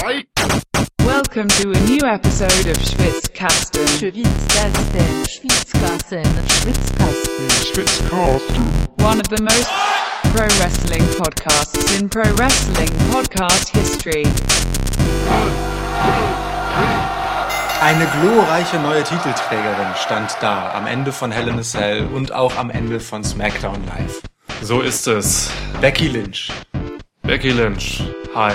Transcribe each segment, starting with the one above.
Welcome to a new episode of Schwitzkasten. Schwitzkasten, Schwitzkasten, Schwitzkasten. Schwitzkasten. One of the most pro wrestling podcasts in pro wrestling podcast history. Eine glorreiche neue Titelträgerin stand da am Ende von Hell in a Cell und auch am Ende von SmackDown Live. So ist es. Becky Lynch. Becky Lynch. Hi.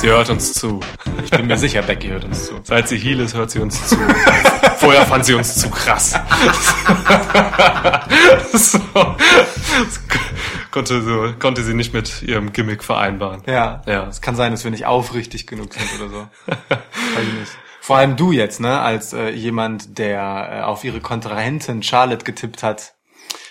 Sie hört uns zu. Ich bin mir sicher, Becky hört uns zu. Seit sie Heal ist, hört sie uns zu. Vorher fand sie uns zu krass. so. Das konnte, so, konnte sie nicht mit ihrem Gimmick vereinbaren. Ja, Ja. Es kann sein, dass wir nicht aufrichtig genug sind oder so. Weiß ich nicht. Vor allem du jetzt, ne, als äh, jemand, der äh, auf ihre Kontrahentin Charlotte getippt hat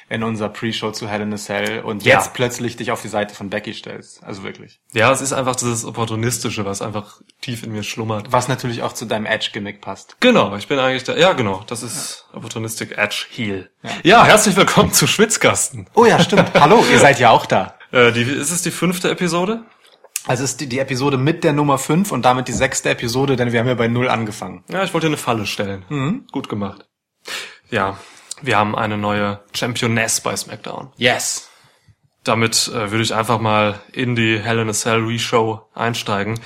in unserer Pre-Show zu Hell in a Cell und Ja. jetzt plötzlich dich auf die Seite von Becky stellst. Also wirklich. Ja, es ist einfach dieses Opportunistische, was einfach tief in mir schlummert. Was natürlich auch zu deinem Edge-Gimmick passt. Genau, ich bin eigentlich der, ja genau, das ist Opportunistic Edge Heal. Ja. herzlich willkommen zu Schwitzkasten. Oh ja, stimmt. Hallo, ihr seid ja auch da. Äh, die, ist es die fünfte Episode? Also es ist die, die Episode mit der Nummer 5 und damit die sechste Episode, denn wir haben ja bei Null angefangen. Ja, ich wollte eine Falle stellen. Gut gemacht. Ja, wir haben eine neue Championess bei SmackDown. Yes. Damit äh, würde ich einfach mal in die Hell in a Cell Re-Show einsteigen,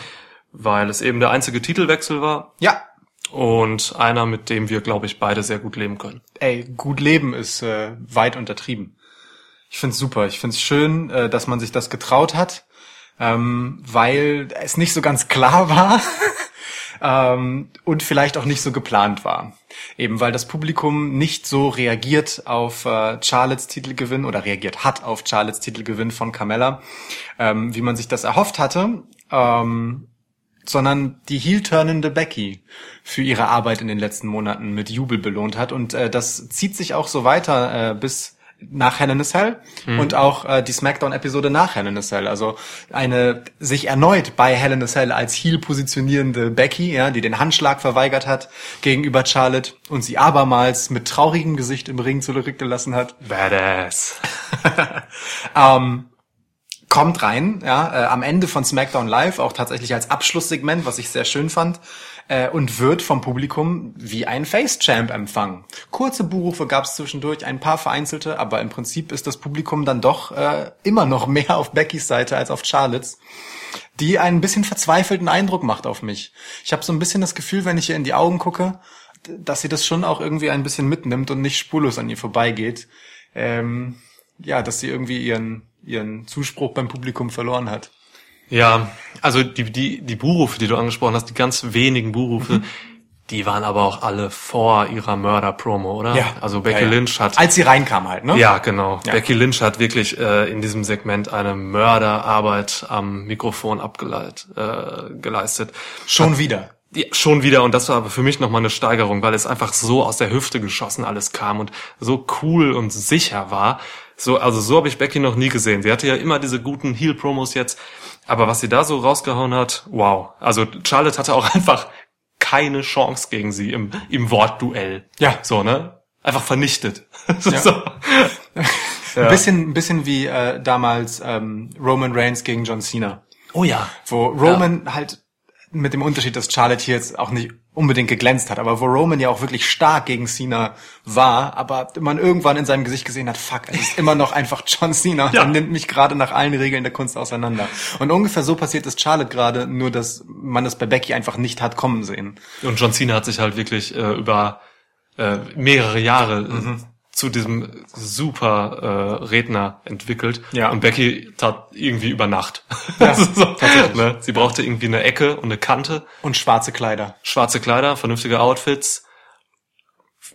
weil es eben der einzige Titelwechsel war Ja. und einer, mit dem wir, glaube ich, beide sehr gut leben können. Ey, gut leben ist äh, weit untertrieben. Ich find's super. Ich find's schön, äh, dass man sich das getraut hat, ähm, weil es nicht so ganz klar war ähm, und vielleicht auch nicht so geplant war. Eben weil das Publikum nicht so reagiert auf äh, Charlottes Titelgewinn oder reagiert hat auf Charlottes Titelgewinn von Carmella, ähm, wie man sich das erhofft hatte. Ähm, sondern die heel-turnende Becky für ihre Arbeit in den letzten Monaten mit Jubel belohnt hat. Und äh, das zieht sich auch so weiter äh, bis nach Hell in a Cell und auch äh, die Smackdown-Episode nach Hell in a Cell. Also eine sich erneut bei Hell in a Cell als heel positionierende Becky, ja, die den Handschlag verweigert hat gegenüber Charlotte und sie abermals mit traurigem Gesicht im Ring zurückgelassen hat Badass. ähm, kommt rein, ja, äh, am Ende von SmackDown Live, auch tatsächlich als Abschlusssegment, was ich sehr schön fand, äh, und wird vom Publikum wie ein Face-Champ empfangen. Kurze Buhrufe gab es zwischendurch, ein paar vereinzelte, aber im Prinzip ist das Publikum dann doch äh, immer noch mehr auf Beckys Seite als auf Charlottes die einen bisschen verzweifelten Eindruck macht auf mich. Ich habe so ein bisschen das Gefühl, wenn ich ihr in die Augen gucke, dass sie das schon auch irgendwie ein bisschen mitnimmt und nicht spurlos an ihr vorbeigeht. Ähm, ja, dass sie irgendwie ihren ihren Zuspruch beim Publikum verloren hat. Ja, also die, die, die Buhrufe, die du angesprochen hast, die ganz wenigen Buhrufe, die waren aber auch alle vor ihrer Mörder-Promo, oder? Also Becky Ja, ja. Lynch hat als sie reinkam halt, ne? Ja, genau. Ja. Becky Lynch hat wirklich äh, in diesem Segment eine Mörderarbeit am Mikrofon abgeleit, äh, geleistet. schon wieder. Ja, schon wieder, und das war aber für mich nochmal eine Steigerung, weil es einfach so aus der Hüfte geschossen alles kam und so cool und sicher war. So, also so habe ich Becky noch nie gesehen. Sie hatte ja immer diese guten Heel-Promos jetzt, aber was sie da so rausgehauen hat, wow. Also Charlotte hatte auch einfach keine Chance gegen sie im, im Wortduell. Ja. So, ne? Einfach vernichtet. so. Ein bisschen ein bisschen wie äh, damals ähm, Roman Reigns gegen John Cena. Oh ja. wo Roman halt mit dem Unterschied, dass Charlotte hier jetzt auch nicht unbedingt geglänzt hat, aber wo Roman ja auch wirklich stark gegen Cena war, aber man irgendwann in seinem Gesicht gesehen hat, fuck, es ist immer noch einfach John Cena und Ja. er nimmt mich gerade nach allen Regeln der Kunst auseinander. Und ungefähr so passiert es Charlotte gerade, nur dass man es bei Becky einfach nicht hat kommen sehen. Und John Cena hat sich halt wirklich äh, über äh, mehrere Jahre Mhm. Äh, zu diesem super äh, Redner entwickelt. Ja. Und Becky tat irgendwie über Nacht. Ja, so, tatsächlich. ne? Sie brauchte irgendwie eine Ecke und eine Kante, Und schwarze Kleider. schwarze Kleider, vernünftige Outfits.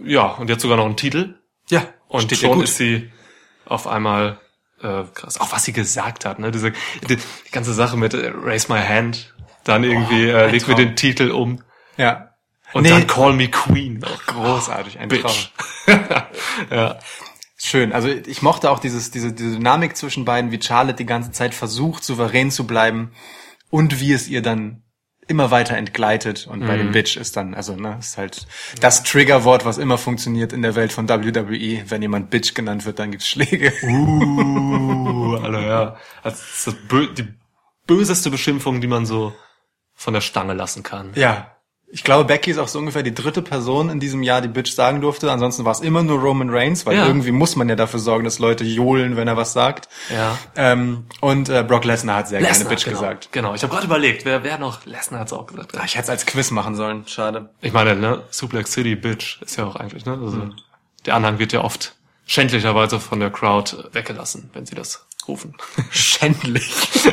Ja, und jetzt sogar noch einen Titel. Ja, Und steht schon ist sie auf einmal äh, krass. Auch was sie gesagt hat, ne? Diese die, ganze Sache mit äh, Raise My Hand, dann irgendwie äh, ein legt mir den Titel um ja. und Nee. dann Call Me Queen. Großartig, ein Traum. Ja. Schön. Also ich mochte auch dieses, diese, diese Dynamik zwischen beiden, wie Charlotte die ganze Zeit versucht, souverän zu bleiben und wie es ihr dann immer weiter entgleitet und bei Mhm. dem Bitch ist dann, also ne, ist halt das Triggerwort, was immer funktioniert in der Welt von WWE. Wenn jemand Bitch genannt wird, dann gibt's Schläge. Uh, Alter, ja. Das ist das bö die böseste Beschimpfung, die man so von der Stange lassen kann. Ja. Ich glaube, Becky ist auch so ungefähr die dritte Person in diesem Jahr, die Bitch sagen durfte. Ansonsten war es immer nur Roman Reigns, weil Ja. irgendwie muss man ja dafür sorgen, dass Leute johlen, wenn er was sagt. Ja. Ähm, und äh, Brock Lesnar hat sehr gerne Lesnar, Bitch genau. gesagt. Genau, ich habe gerade überlegt, wer, wer noch, Lesnar hat's auch gesagt. Ah, Ich hätte es als Quiz machen sollen. Schade. Ich meine, ne, Suplex City Bitch ist ja auch eigentlich, ne? Also, Mhm. Der Anhang wird ja oft schändlicherweise von der Crowd weggelassen, wenn sie das rufen. Schändlich.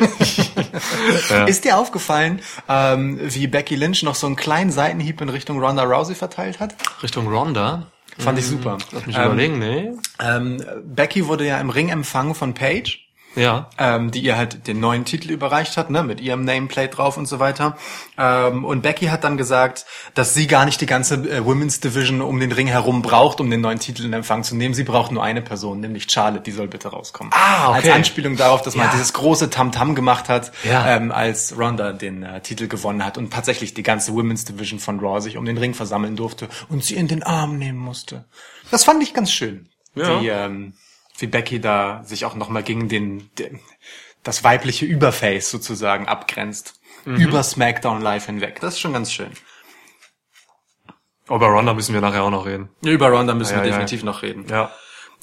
Ja. Ist dir aufgefallen, ähm, wie Becky Lynch noch so einen kleinen Seitenhieb in Richtung Ronda Rousey verteilt hat? Richtung Ronda. Fand ich super. Lass mich Ähm, überlegen, nee. Ähm, Becky wurde ja im Ring empfangen von Paige. Ja. ähm, die ihr halt den neuen Titel überreicht hat, ne, mit ihrem Nameplate drauf und so weiter. Ähm, und Becky hat dann gesagt, dass sie gar nicht die ganze äh, Women's Division um den Ring herum braucht, um den neuen Titel in Empfang zu nehmen. Sie braucht nur eine Person, nämlich Charlotte, die soll bitte rauskommen. Ah, okay. Als Anspielung darauf, dass man Ja. dieses große Tamtam gemacht hat, Ja. ähm, als Ronda den äh, Titel gewonnen hat und tatsächlich die ganze Women's Division von Raw sich um den Ring versammeln durfte und sie in den Arm nehmen musste. Das fand ich ganz schön. Ja. Wie, ähm, wie Becky da sich auch nochmal gegen den, den das weibliche Überface sozusagen abgrenzt. Mhm. Über SmackDown Live hinweg. Das ist schon ganz schön. Über Ronda müssen wir nachher auch noch reden. Über Ronda müssen Ja, wir ja. definitiv noch reden. Ja.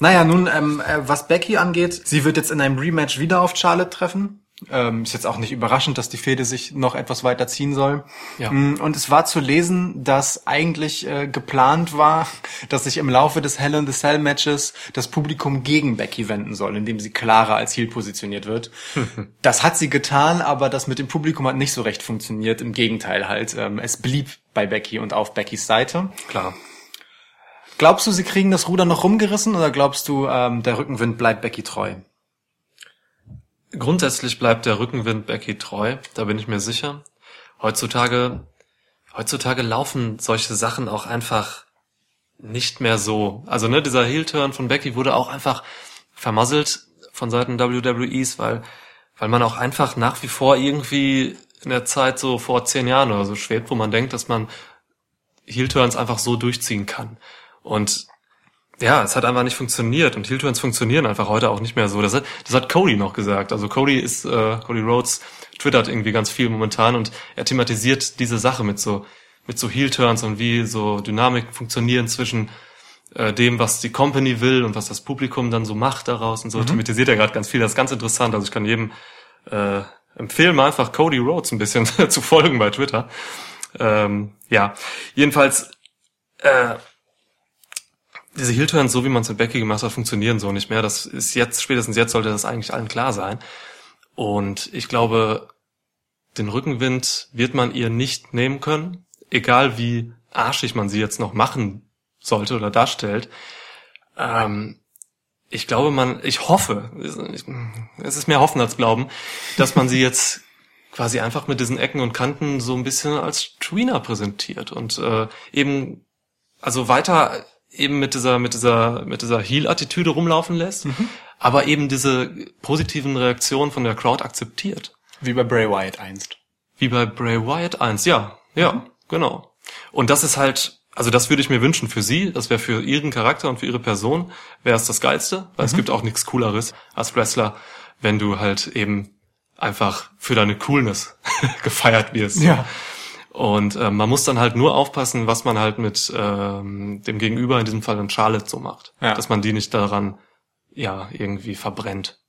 Naja, nun, ähm, äh, was Becky angeht, sie wird jetzt in einem Rematch wieder auf Charlotte treffen. Ähm, ist jetzt auch nicht überraschend, dass die Fehde sich noch etwas weiter ziehen soll. Ja. Mm, Und es war zu lesen, dass eigentlich äh, geplant war, dass sich im Laufe des Hell in the Cell Matches das Publikum gegen Becky wenden soll, indem sie klarer als Heel positioniert wird. das hat sie getan, aber das mit dem Publikum hat nicht so recht funktioniert. Im Gegenteil halt. Ähm, es blieb bei Becky und auf Beckys Seite. Klar. Glaubst du, sie kriegen das Ruder noch rumgerissen oder glaubst du, ähm, der Rückenwind bleibt Becky treu? Grundsätzlich bleibt der Rückenwind Becky treu, da bin ich mir sicher. Heutzutage, heutzutage laufen solche Sachen auch einfach nicht mehr so. Also ne, dieser Heel-Turn von Becky wurde auch einfach vermasselt von Seiten WWEs, weil, weil man auch einfach nach wie vor irgendwie in der Zeit so vor zehn Jahren oder so schwebt, wo man denkt, dass man Heel-Turns einfach so durchziehen kann. Und ja, es hat einfach nicht funktioniert und Heel-Turns funktionieren einfach heute auch nicht mehr so. Das hat, das hat Cody noch gesagt. Also Cody ist, äh, Cody Rhodes twittert irgendwie ganz viel momentan und er thematisiert diese Sache mit so, mit so Heel-Turns und wie so Dynamik funktionieren zwischen äh, dem, was die Company will und was das Publikum dann so macht daraus und so. Thematisiert er gerade ganz viel. Das ist ganz interessant. Also ich kann jedem äh, empfehlen, mal einfach Cody Rhodes ein bisschen zu folgen bei Twitter. Ähm, ja, jedenfalls äh, diese Heel-Turns, so wie man es mit Becky gemacht hat, funktionieren so nicht mehr. Das ist jetzt, spätestens jetzt sollte das eigentlich allen klar sein. Und ich glaube, den Rückenwind wird man ihr nicht nehmen können, egal wie arschig man sie jetzt noch machen sollte oder darstellt. Ähm, ich glaube, man, ich hoffe, es ist mehr Hoffen als Glauben, dass man sie jetzt quasi einfach mit diesen Ecken und Kanten so ein bisschen als Tweener präsentiert und äh, eben also weiter eben mit dieser mit dieser mit dieser Heel-Attitüde rumlaufen lässt, aber eben diese positiven Reaktionen von der Crowd akzeptiert. Wie bei Bray Wyatt einst. Wie bei Bray Wyatt 1, ja, ja, genau. Und das ist halt, also das würde ich mir wünschen für sie, das wäre für ihren Charakter und für ihre Person, wäre es das Geilste, weil es gibt auch nichts Cooleres als Wrestler, wenn du halt eben einfach für deine Coolness gefeiert wirst. Ja. Und ähm, man muss dann halt nur aufpassen, was man halt mit ähm, dem Gegenüber, in diesem Fall dann Charlotte, so macht. Ja. Dass man die nicht daran, ja, irgendwie verbrennt.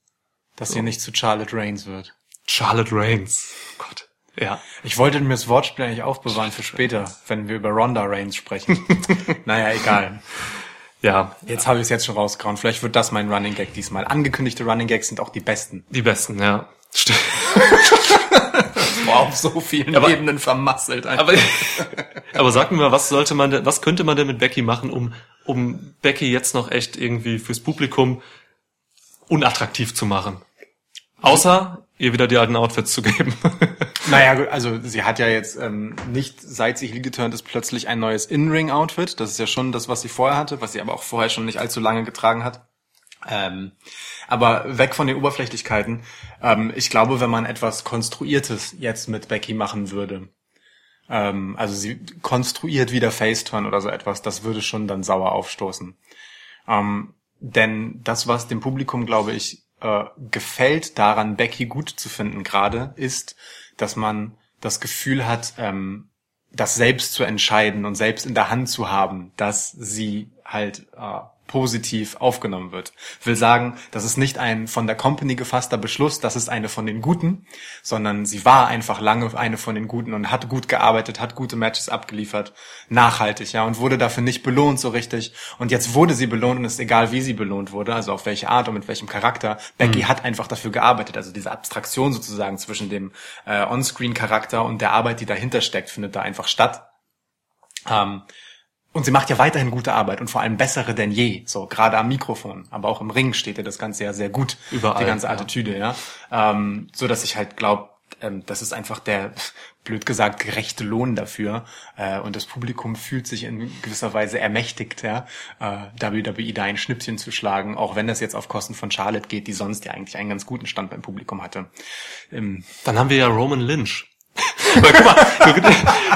Dass sie nicht zu Charlotte Reigns wird. Charlotte Reigns. Oh Gott. Ja. Ich wollte mir das Wortspiel eigentlich aufbewahren für später, wenn wir über Ronda Reigns sprechen. naja, egal. Ja. Jetzt habe ich es jetzt schon rausgehauen. Vielleicht wird das mein Running Gag diesmal. Angekündigte Running Gags sind auch die besten. Die besten, ja. Stimmt. Wow, auf so vielen Aber- Ebenen vermasselt. einfach. Aber, aber sag mir mal, was sollte man denn, was könnte man denn mit Becky machen, um, um Becky jetzt noch echt irgendwie fürs Publikum unattraktiv zu machen? Außer ihr wieder die alten Outfits zu geben. Naja, gut, also sie hat ja jetzt ähm, nicht, seit sie heel geturnt ist, plötzlich ein neues In-Ring-Outfit. Das ist ja schon das, was sie vorher hatte, was sie aber auch vorher schon nicht allzu lange getragen hat. Ähm, aber weg von den Oberflächlichkeiten. Ähm, ich glaube, wenn man etwas Konstruiertes jetzt mit Becky machen würde, ähm, also sie konstruiert wieder Faceturn oder so etwas, das würde schon dann sauer aufstoßen. Ähm, denn das, was dem Publikum, glaube ich, äh, gefällt daran, Becky gut zu finden gerade, ist, dass man das Gefühl hat, ähm, das selbst zu entscheiden und selbst in der Hand zu haben, dass sie halt äh, positiv aufgenommen wird. Will sagen, das ist nicht ein von der Company gefasster Beschluss, das ist eine von den Guten, sondern sie war einfach lange eine von den Guten und hat gut gearbeitet, hat gute Matches abgeliefert, nachhaltig, ja, und wurde dafür nicht belohnt so richtig. Und jetzt wurde sie belohnt und ist egal, wie sie belohnt wurde, also auf welche Art und mit welchem Charakter. Becky Mhm. hat einfach dafür gearbeitet, also diese Abstraktion sozusagen zwischen dem äh, On-Screen-Charakter und der Arbeit, die dahinter steckt, findet da einfach statt. Ähm, und sie macht ja weiterhin gute Arbeit und vor allem bessere denn je. So, gerade am Mikrofon. Aber auch im Ring steht ihr das Ganze ja sehr gut. Überall, Die ganze ja. Attitüde, ja. Ähm, so dass ich halt glaube, ähm, das ist einfach der, blöd gesagt, gerechte Lohn dafür. Äh, und das Publikum fühlt sich in gewisser Weise ermächtigt, ja, äh, WWE da ein Schnippchen zu schlagen, auch wenn das jetzt auf Kosten von Charlotte geht, die sonst ja eigentlich einen ganz guten Stand beim Publikum hatte. Ähm, Dann haben wir ja Roman Lynch. Weil, guck mal,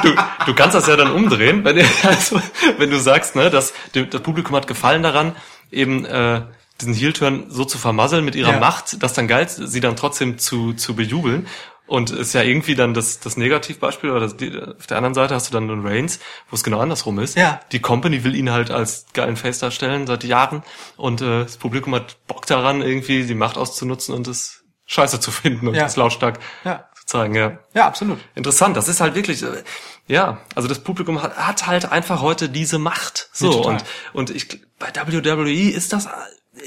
du, du, du kannst das ja dann umdrehen, wenn, also, wenn du sagst, ne, dass das Publikum hat Gefallen daran, eben äh, diesen Heel-Turn so zu vermasseln mit ihrer Ja. Macht, dass dann geil, sie dann trotzdem zu, zu bejubeln. Und ist ja irgendwie dann das, das Negativbeispiel, oder das, die, auf der anderen Seite hast du dann den Reigns, wo es genau andersrum ist. Ja. Die Company will ihn halt als geilen Face darstellen seit Jahren und äh, das Publikum hat Bock daran, irgendwie die Macht auszunutzen und es scheiße zu finden und Ja. es lautstark Ja. Zeigen, ja. ja, absolut. Interessant, das ist halt wirklich, äh, ja, also das Publikum hat, hat halt einfach heute diese Macht. So, Ja, und, und ich, bei WWE ist das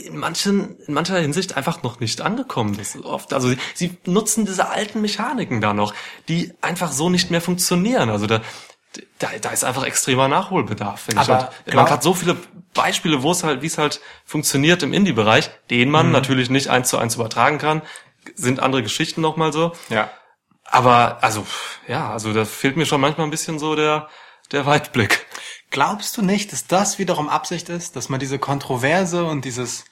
in manchen, in mancher Hinsicht einfach noch nicht angekommen. Das ist oft, also sie, sie nutzen diese alten Mechaniken da noch, die einfach so nicht mehr funktionieren. Also da, da, da ist einfach extremer Nachholbedarf. Finde ich. Aber Und man hat so viele Beispiele, wo es halt, wie es halt funktioniert im Indie-Bereich, den man Mhm. natürlich nicht eins zu eins übertragen kann, sind andere Geschichten nochmal so. Ja. Aber also ja, also da fehlt mir schon manchmal ein bisschen so der der Weitblick. Glaubst du nicht, dass das wiederum Absicht ist, dass man diese Kontroverse und dieses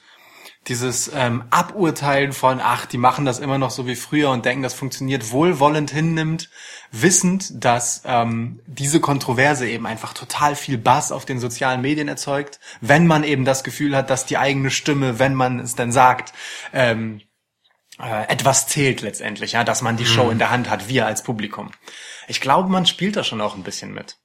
dieses ähm, Aburteilen von, ach, die machen das immer noch so wie früher und denken, das funktioniert, wohlwollend hinnimmt, wissend, dass ähm, diese Kontroverse eben einfach total viel Bass auf den sozialen Medien erzeugt, wenn man eben das Gefühl hat, dass die eigene Stimme, wenn man es denn sagt, ähm, äh, etwas zählt letztendlich, ja, dass man die Show in der Hand hat, wir als Publikum. Ich glaube, man spielt da schon auch ein bisschen mit.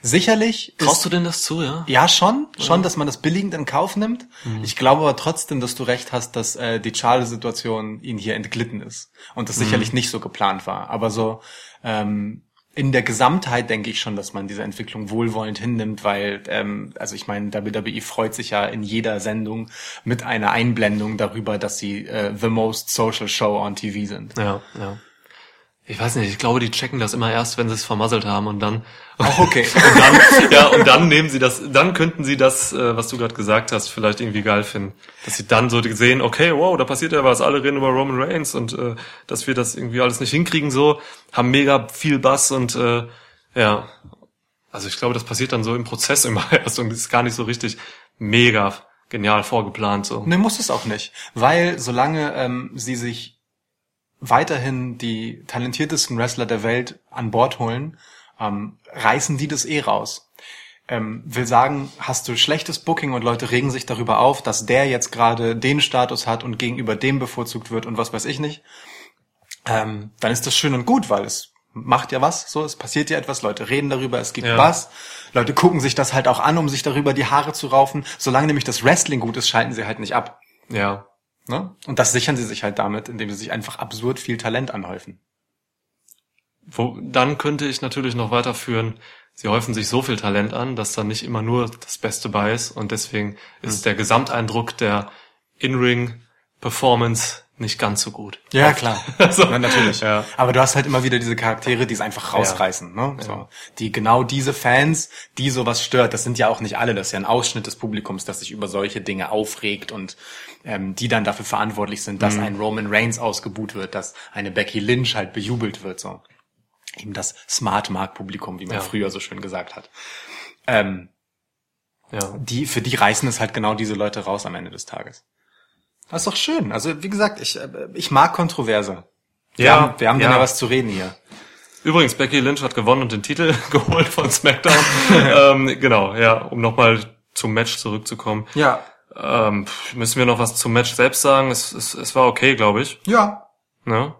Sicherlich Traust du denn das zu, ja? ja schon, schon, dass man das billigend in Kauf nimmt. Ich glaube aber trotzdem, dass du recht hast, dass äh, die Charlie-Situation ihnen hier entglitten ist und das sicherlich nicht so geplant war. Aber so ähm, in der Gesamtheit denke ich schon, dass man diese Entwicklung wohlwollend hinnimmt, weil, ähm, also ich meine, WWE freut sich ja in jeder Sendung mit einer Einblendung darüber, dass sie äh, the most social show on TV sind. Ja, ja. Ich weiß nicht, ich glaube, die checken das immer erst, wenn sie es vermasselt haben und dann Auch okay. und dann ja und dann nehmen sie das, dann könnten sie das, äh, was du gerade gesagt hast, vielleicht irgendwie geil finden, dass sie dann so sehen, okay, wow, da passiert ja was, alle reden über Roman Reigns und äh, dass wir das irgendwie alles nicht hinkriegen, so haben mega viel Bass und äh, ja, also ich glaube, das passiert dann so im Prozess immer erst und ist gar nicht so richtig mega genial vorgeplant so. Ne, muss es auch nicht. Weil solange ähm, sie sich weiterhin die talentiertesten Wrestler der Welt an Bord holen, ähm, reißen die das eh raus. Ähm, will sagen, hast du schlechtes Booking und Leute regen sich darüber auf, dass der jetzt gerade den Status hat und gegenüber dem bevorzugt wird und was weiß ich nicht, ähm, dann ist das schön und gut, weil es macht ja was, so, es passiert ja etwas, Leute reden darüber, es gibt Ja. was, Leute gucken sich das halt auch an, um sich darüber die Haare zu raufen. Solange nämlich das Wrestling gut ist, schalten sie halt nicht ab. Ja, Ne? Und das sichern sie sich halt damit, indem sie sich einfach absurd viel Talent anhäufen. Wo, dann könnte ich natürlich noch weiterführen, sie häufen sich so viel Talent an, dass da nicht immer nur das Beste bei ist und deswegen ist der Gesamteindruck der In-Ring-Performance nicht ganz so gut. Ja, klar. So. Ja, natürlich. Ja. Aber du hast halt immer wieder diese Charaktere, die es einfach rausreißen. Ne? So. Die genau diese Fans, die sowas stört, das sind ja auch nicht alle, das ist ja ein Ausschnitt des Publikums, das sich über solche Dinge aufregt und ähm, die dann dafür verantwortlich sind, Mhm. dass ein Roman Reigns ausgebuht wird, dass eine Becky Lynch halt bejubelt wird. So. Eben das Smart-Mark-Publikum, wie man Ja. früher so schön gesagt hat. Ähm, Ja. die, für die reißen es halt genau diese Leute raus am Ende des Tages. Das ist doch schön. Also, wie gesagt, ich, äh, ich mag Kontroverse. Wir Ja, haben, wir haben ja. ja was zu reden hier. Übrigens, Becky Lynch hat gewonnen und den Titel geholt von SmackDown. ähm, genau, ja, um nochmal zum Match zurückzukommen. Ja. Ähm, müssen wir noch was zum Match selbst sagen? Es, es, es war okay, glaube ich. Ja. Ne?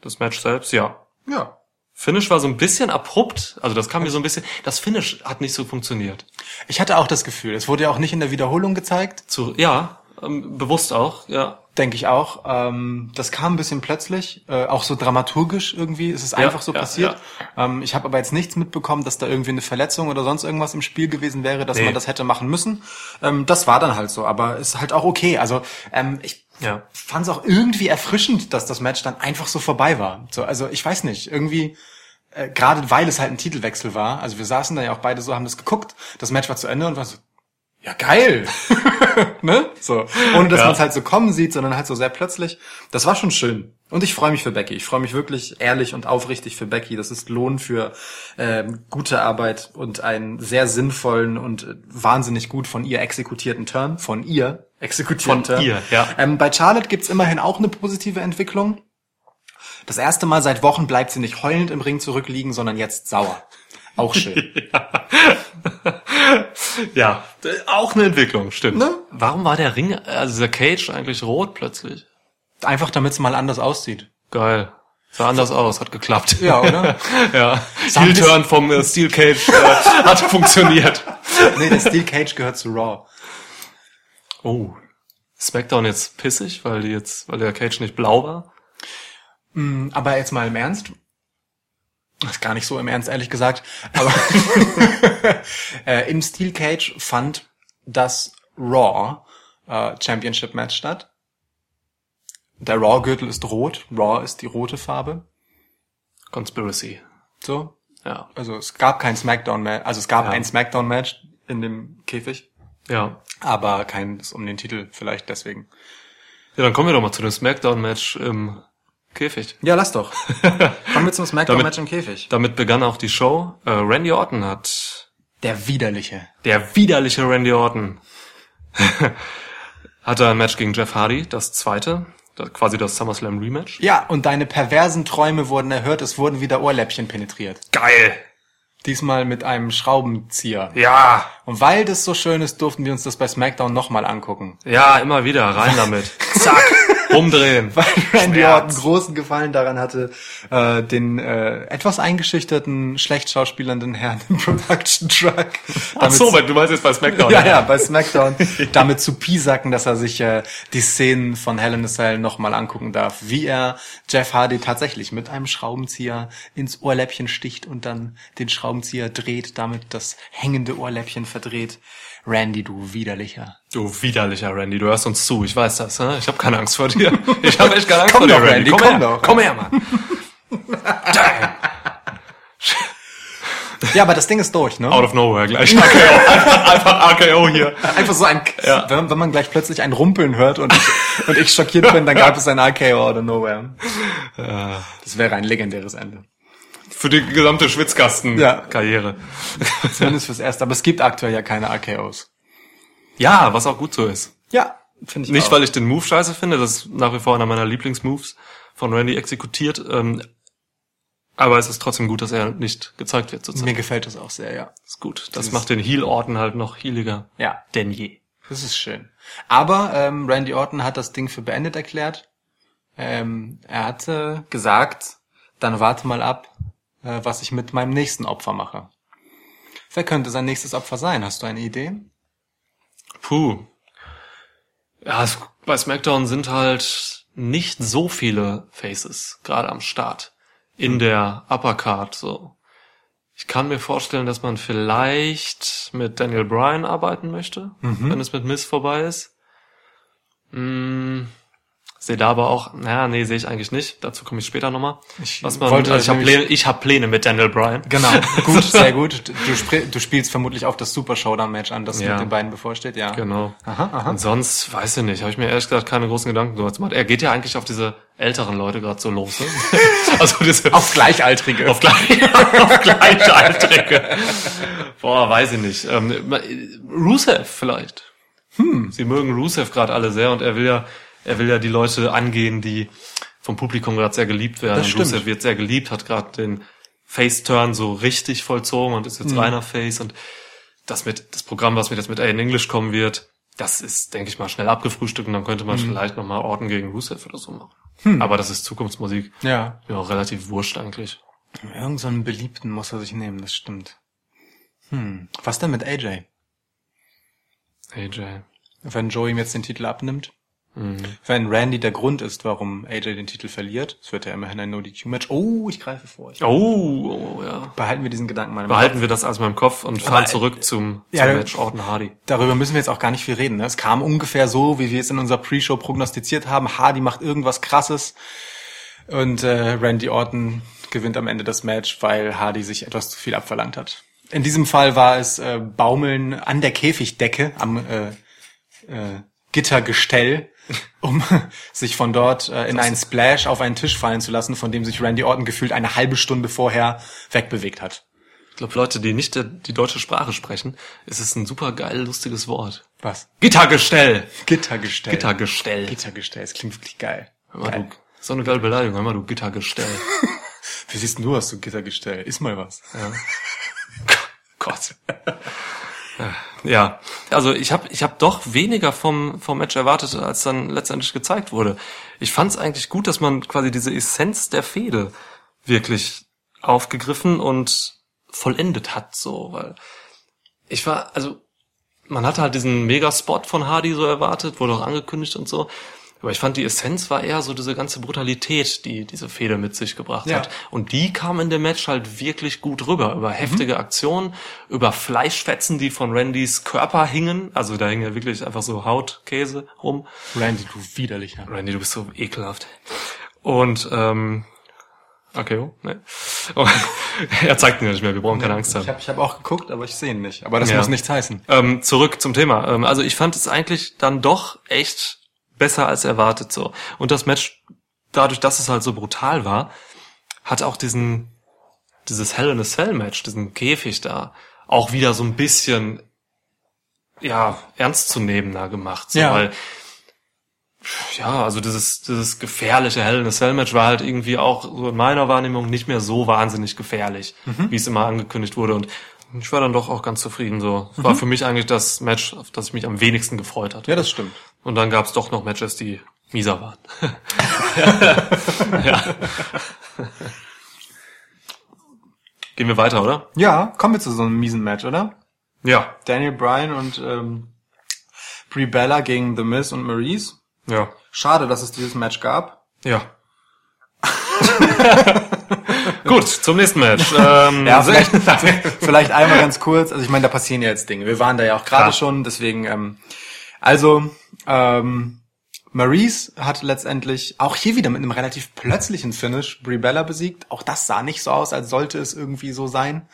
Das Match selbst, ja. Ja. Finish war so ein bisschen abrupt, also das kam mir so ein bisschen, das Finish hat nicht so funktioniert. Ich hatte auch das Gefühl, es wurde ja auch nicht in der Wiederholung gezeigt, Zu, ja, ähm, bewusst auch, ja. Denke ich auch. Ähm, das kam ein bisschen plötzlich, äh, auch so dramaturgisch irgendwie. Es ist Ja, einfach so ja, passiert. Ähm, ich habe aber jetzt nichts mitbekommen, dass da irgendwie eine Verletzung oder sonst irgendwas im Spiel gewesen wäre, dass Nee. man das hätte machen müssen. Ähm, das war dann halt so, aber ist halt auch okay. Also ähm, ich Ja. fand es auch irgendwie erfrischend, dass das Match dann einfach so vorbei war. So, also ich weiß nicht, irgendwie äh, gerade weil es halt ein Titelwechsel war. Also wir saßen da ja auch beide so, haben das geguckt. Das Match war zu Ende und war so, ja geil, ne? So, ohne dass Ja. man es halt so kommen sieht, sondern halt so sehr plötzlich. Das war schon schön. Und ich freue mich für Becky. Ich freue mich wirklich ehrlich und aufrichtig für Becky. Das ist Lohn für ähm, gute Arbeit und einen sehr sinnvollen und wahnsinnig gut von ihr exekutierten Turn. Von ihr exekutierten Von Turn. ihr, ja. Ähm, bei Charlotte gibt's immerhin auch eine positive Entwicklung. Das erste Mal seit Wochen bleibt sie nicht heulend im Ring zurückliegen, sondern jetzt sauer. Auch schön. Ja, äh, auch eine Entwicklung, stimmt. Ne? Warum war der Ring, also der Cage eigentlich rot plötzlich? Einfach damit es mal anders aussieht. Geil. Sah anders aus, hat geklappt. Ja, oder? ja. Heel Turn vom äh, Steel Cage äh, hat funktioniert. nee, der Steel Cage gehört zu Raw. Oh. Smackdown jetzt pissig, weil die jetzt, weil der Cage nicht blau war? Aber jetzt mal im Ernst. Das ist gar nicht so im Ernst, ehrlich gesagt. Aber äh, im Steel Cage fand das Raw äh, Championship Match statt. Der Raw-Gürtel ist rot. Raw ist die rote Farbe. Conspiracy. So. Ja. Also es gab kein Smackdown-Match. Also es gab Ja. ein Smackdown-Match in dem Käfig. Ja. Aber keins um den Titel, vielleicht deswegen. Ja, dann kommen wir doch mal zu dem Smackdown-Match im Käfig. Ja, lass doch. Kommen wir zum Smackdown-Match im Käfig. Damit begann auch die Show. Äh, Randy Orton hat Der widerliche. Der widerliche Randy Orton hatte ein Match gegen Jeff Hardy, das zweite, das, quasi das SummerSlam Rematch. Ja, und deine perversen Träume wurden erhört, es wurden wieder Ohrläppchen penetriert. Geil! Diesmal mit einem Schraubenzieher. Ja! Und weil das so schön ist, durften wir uns das bei SmackDown nochmal angucken. Ja, immer wieder, rein damit. Zack! Umdrehen. Weil Randy Schmerz. Orton großen Gefallen daran hatte, äh, den äh, etwas eingeschüchterten, schlecht schauspielernden Herrn im Production Truck. Ach so, weil du meinst jetzt bei SmackDown. ja, ja, bei SmackDown damit zu piesacken, dass er sich äh, die Szenen von Hell in a Cell nochmal angucken darf, wie er Jeff Hardy tatsächlich mit einem Schraubenzieher ins Ohrläppchen sticht und dann den Schraubenzieher dreht, damit das hängende Ohrläppchen verdreht. Randy, du widerlicher. Du widerlicher Randy, du hörst uns zu, ich weiß das. Hä? Ich habe keine Angst vor dir. Ich habe echt keine Angst Komm vor dir, doch, Randy. Randy, Komm, komm her, doch. komm her, Mann. Ja, aber das Ding ist durch, ne? Out of nowhere gleich. RKO. Einfach, einfach RKO hier. Einfach so ein, Ja. wenn, wenn man gleich plötzlich ein Rumpeln hört und ich, und ich schockiert bin, dann gab es ein RKO out of nowhere. Das wäre ein legendäres Ende. Für die gesamte Schwitzkasten-Karriere. Zumindest fürs Erste. Aber es gibt aktuell ja keine RKOs. Ja, was auch gut so ist. Ja, finde ich Nicht, auch. weil ich den Move scheiße finde, das ist nach wie vor einer meiner Lieblingsmoves von Randy exekutiert. Ähm, aber es ist trotzdem gut, dass er nicht gezeigt wird zurzeit. Mir gefällt das auch sehr, ja. ist gut. Das Dieses- macht den Heel-Orten halt noch healiger Ja, denn je. das ist schön. Aber ähm, Randy Orton hat das Ding für beendet erklärt. Ähm, er hatte gesagt, dann warte mal ab, äh, was ich mit meinem nächsten Opfer mache. Wer könnte sein nächstes Opfer sein? Hast du eine Idee? Puh. Ja, es, bei SmackDown sind halt nicht so viele Faces gerade am Start. In der Uppercard, so. Ich kann mir vorstellen, dass man vielleicht mit Daniel Bryan arbeiten möchte, wenn es mit Miss vorbei ist. Hm, sehe da aber auch, naja, nee, sehe ich eigentlich nicht. Dazu komme ich später nochmal. Ich Was man, wollte also ich habe Pläne, ich hab Pläne mit Daniel Bryan. Genau, gut, sehr gut. Du, du spielst vermutlich auch das Super Showdown-Match an, das Ja. mit den beiden bevorsteht, ja. Genau. Aha, aha. Und sonst, weiß ich nicht, habe ich mir ehrlich gesagt keine großen Gedanken gemacht. Er geht ja eigentlich auf diese älteren Leute gerade so los. Ne? also diese, Auf Gleichaltrige. auf, gleich, auf Gleichaltrige. Boah, weiß ich nicht. Ähm, Rusev vielleicht. Hm. Sie mögen Rusev gerade alle sehr und er will ja, er will ja die Leute angehen, die vom Publikum gerade sehr geliebt werden. Das Und stimmt. Rusev wird sehr geliebt, hat gerade den Face-Turn so richtig vollzogen und ist Hm. jetzt reiner Face und das mit das Programm, was mit jetzt mit Aiden English kommen wird, das ist, denke ich mal, schnell abgefrühstückt und dann könnte Hm. man vielleicht nochmal Orton gegen Rusev oder so machen. Aber das ist Zukunftsmusik. ja. Ja, relativ wurscht eigentlich. Irgend so einen beliebten muss er sich nehmen, das stimmt. Hm, was denn mit AJ? AJ. Wenn Joe ihm jetzt den Titel abnimmt? Mhm. Wenn Randy der Grund ist, warum AJ den Titel verliert, es wird ja immerhin ein No-DQ-Match. Oh, ich greife vor. Ich Oh, oh, ja. Behalten wir diesen Gedanken mal im Behalten wir das also mal im Kopf und fahren Aber, zurück zum, zum ja, Match Orton Hardy. Darüber müssen wir jetzt auch gar nicht viel reden. Ne? Es kam ungefähr so, wie wir es in unserer Pre-Show prognostiziert haben. Hardy macht irgendwas Krasses und äh, Randy Orton gewinnt am Ende das Match, weil Hardy sich etwas zu viel abverlangt hat. In diesem Fall war es äh, Baumeln an der Käfigdecke am äh, äh, Gittergestell, um sich von dort äh, in einen Splash auf einen Tisch fallen zu lassen, von dem sich Randy Orton gefühlt eine halbe Stunde vorher wegbewegt hat. Ich glaube, Leute, die nicht die deutsche Sprache sprechen, ist es ein super geil, lustiges Wort. Was? Gittergestell! Gittergestell. Gittergestell. Gittergestell. Es klingt wirklich geil. Hör mal, geil. du, so eine geile Beleidigung, hör mal, du Gittergestell. Wie siehst denn du aus, du Gittergestell? Ist mal was. Ja. Gott. Ja, also ich habe ich hab doch weniger vom, vom Match erwartet, als dann letztendlich gezeigt wurde. Ich fand es eigentlich gut, dass man quasi diese Essenz der Fehde wirklich aufgegriffen und vollendet hat, so, weil ich war, also man hatte halt diesen Megaspot von Hardy so erwartet, wurde auch angekündigt und so. Aber ich fand, die Essenz war eher so diese ganze Brutalität, die diese Fehde mit sich gebracht Ja. hat. Und die kam in dem Match halt wirklich gut rüber. Über heftige Aktionen, über Fleischfetzen, die von Randys Körper hingen. Also da hing ja wirklich einfach so Hautkäse rum. Randy, du widerlicher. Randy, du bist so ekelhaft. Und, ähm, okay, oh, ne. Oh, er zeigt mir nicht mehr, wir brauchen keine Angst haben. Ich habe ich hab auch geguckt, aber ich sehe ihn nicht. Aber das Ja. muss nichts heißen. Ähm, zurück zum Thema. Ähm, also ich fand es eigentlich dann doch echt besser als erwartet so. Und das Match, dadurch, dass es halt so brutal war, hat auch diesen, dieses Hell in a Cell Match, diesen Käfig da, auch wieder so ein bisschen, ja, ernstzunehmender gemacht. So, Ja. Weil, ja, also dieses, dieses gefährliche Hell in a Cell Match war halt irgendwie auch so in meiner Wahrnehmung nicht mehr so wahnsinnig gefährlich, wie es immer angekündigt wurde. Und ich war dann doch auch ganz zufrieden. So Es war für mich eigentlich das Match, auf das ich mich am wenigsten gefreut hatte. Ja, das stimmt. Und dann gab es doch noch Matches, die mieser waren. ja. Gehen wir weiter, oder? Ja, kommen wir zu so einem miesen Match, oder? Ja. Daniel Bryan und ähm, Brie Bella gegen The Miz und Maurice. Ja. Schade, dass es dieses Match gab. Ja. Gut, zum nächsten Match. Ähm, Ja, vielleicht, vielleicht einmal ganz kurz. Also ich meine, da passieren ja jetzt Dinge. Wir waren da ja auch gerade Klar. schon, deswegen. Ähm, also ähm, Maurice hat letztendlich auch hier wieder mit einem relativ plötzlichen Finish Brie Bella besiegt. Auch das sah nicht so aus, als sollte es irgendwie so sein.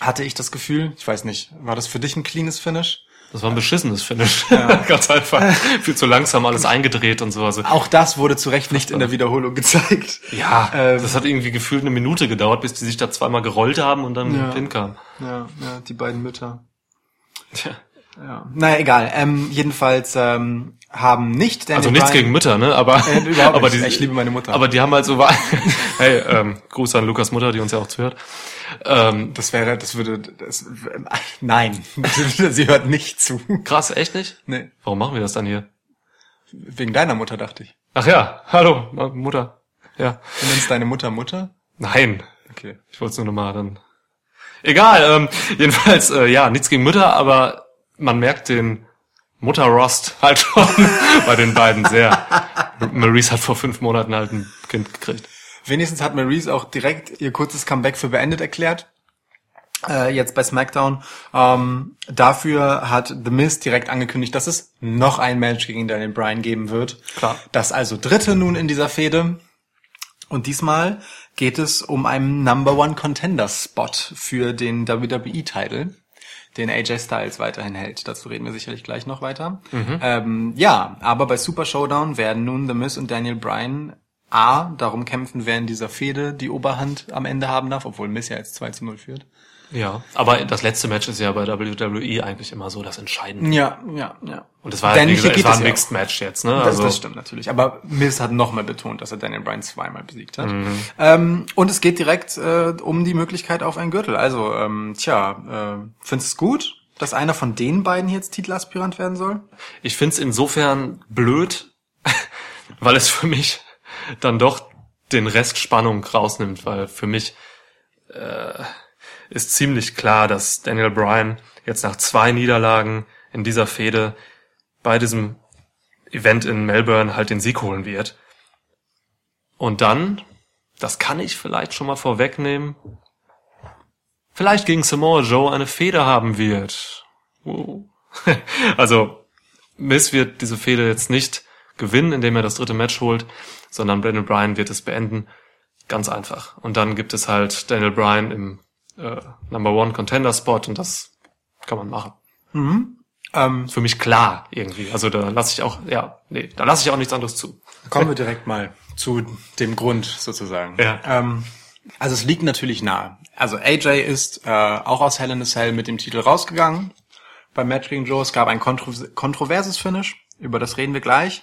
Hatte ich das Gefühl. Ich weiß nicht, war das für dich ein cleanes Finish? Das war ein beschissenes Finish. Ganz einfach. Viel zu langsam alles eingedreht und so. Also, Auch das wurde zu Recht nicht in der Wiederholung gezeigt. ja, Ähm, das hat irgendwie gefühlt eine Minute gedauert, bis die sich da zweimal gerollt haben und dann Ja. Pin kam. Ja, ja, die beiden Mütter. Tja. Ja. Naja, egal. Ähm, jedenfalls ähm, haben nicht Daniel Also nichts Bryan- gegen Mütter, ne? Aber, Äh, überhaupt aber nicht. die, Ich liebe meine Mutter. Aber die haben halt so, hey, ähm, Gruß an Lukas Mutter, die uns ja auch zuhört. Ähm, Das wäre, das würde, das, nein, sie hört nicht zu. krass, echt nicht? Nee, Warum machen wir das dann hier? wegen deiner Mutter dachte ich. Ach ja, hallo, Mutter. Ja. Du nennst deine Mutter Mutter? Nein, Okay. ich wollte es nur nochmal dann. Egal, ähm, jedenfalls, äh, ja, nichts gegen Mütter, aber man merkt den Mutterrost halt schon bei den beiden sehr. Maurice hat vor fünf Monaten halt ein Kind gekriegt. Wenigstens hat Maurice auch direkt ihr kurzes Comeback für beendet erklärt. Äh, jetzt bei SmackDown. Ähm, dafür hat The Miz direkt angekündigt, dass es noch ein Match gegen Daniel Bryan geben wird. Klar. Das also dritte nun in dieser Fehde. Und diesmal geht es um einen Number One Contender Spot für den WWE-Title, den AJ Styles weiterhin hält. Dazu reden wir sicherlich gleich noch weiter. Ähm, ja, aber bei Super Showdown werden nun The Miz und Daniel Bryan A, darum kämpfen, wer in dieser Fehde die Oberhand am Ende haben darf, obwohl Miz ja jetzt 2 zu 0 führt. Ja, aber das letzte Match ist ja bei WWE eigentlich immer so das Entscheidende. Ja, ja, ja. Und es war, Denn wie gesagt, es war ein Mixed Match jetzt, ne? Das, Also, das stimmt natürlich. Aber Miz hat nochmal betont, dass er Daniel Bryan zweimal besiegt hat. Mhm. Ähm, und es geht direkt äh, um die Möglichkeit auf einen Gürtel. Also, ähm, tja, äh, findest du es gut, dass einer von den beiden jetzt Titelaspirant werden soll? Ich find's insofern blöd, weil es für mich dann doch den Rest Spannung rausnimmt, weil für mich äh, ist ziemlich klar, dass Daniel Bryan jetzt nach zwei Niederlagen in dieser Fehde bei diesem Event in Melbourne halt den Sieg holen wird. Und dann, das kann ich vielleicht schon mal vorwegnehmen, vielleicht gegen Samoa Joe eine Fehde haben wird. Also, Miss wird diese Fehde jetzt nicht gewinnen, indem er das dritte Match holt, sondern Brandon Bryan wird es beenden. Ganz einfach. Und dann gibt es halt Daniel Bryan im äh, Number One Contender Spot und das kann man machen. Ähm, Für mich klar irgendwie. Also da lasse ich auch, ja, nee, da lasse ich auch nichts anderes zu. kommen wir direkt mal zu dem Grund sozusagen. Ja. Ähm, also es liegt natürlich nahe. Also AJ ist äh, auch aus Hell in a Cell mit dem Titel rausgegangen beim Match gegen Joe. Es gab ein kontro kontroverses Finish, über das reden wir gleich.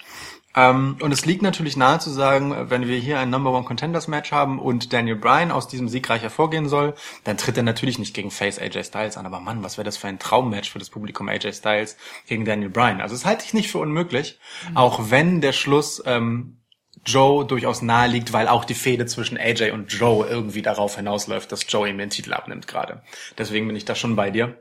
Ähm, und es liegt natürlich nahe zu sagen, wenn wir hier ein Number One Contenders Match haben und Daniel Bryan aus diesem Sieg hervorgehen soll, dann tritt er natürlich nicht gegen Face AJ Styles an. Aber Mann, was wäre das für ein Traummatch für das Publikum AJ Styles gegen Daniel Bryan? Also das halte ich nicht für unmöglich, auch wenn der Schluss ähm, Joe durchaus nahe liegt, weil auch die Fehde zwischen AJ und Joe irgendwie darauf hinausläuft, dass Joe ihm den Titel abnimmt gerade. Deswegen bin ich da schon bei dir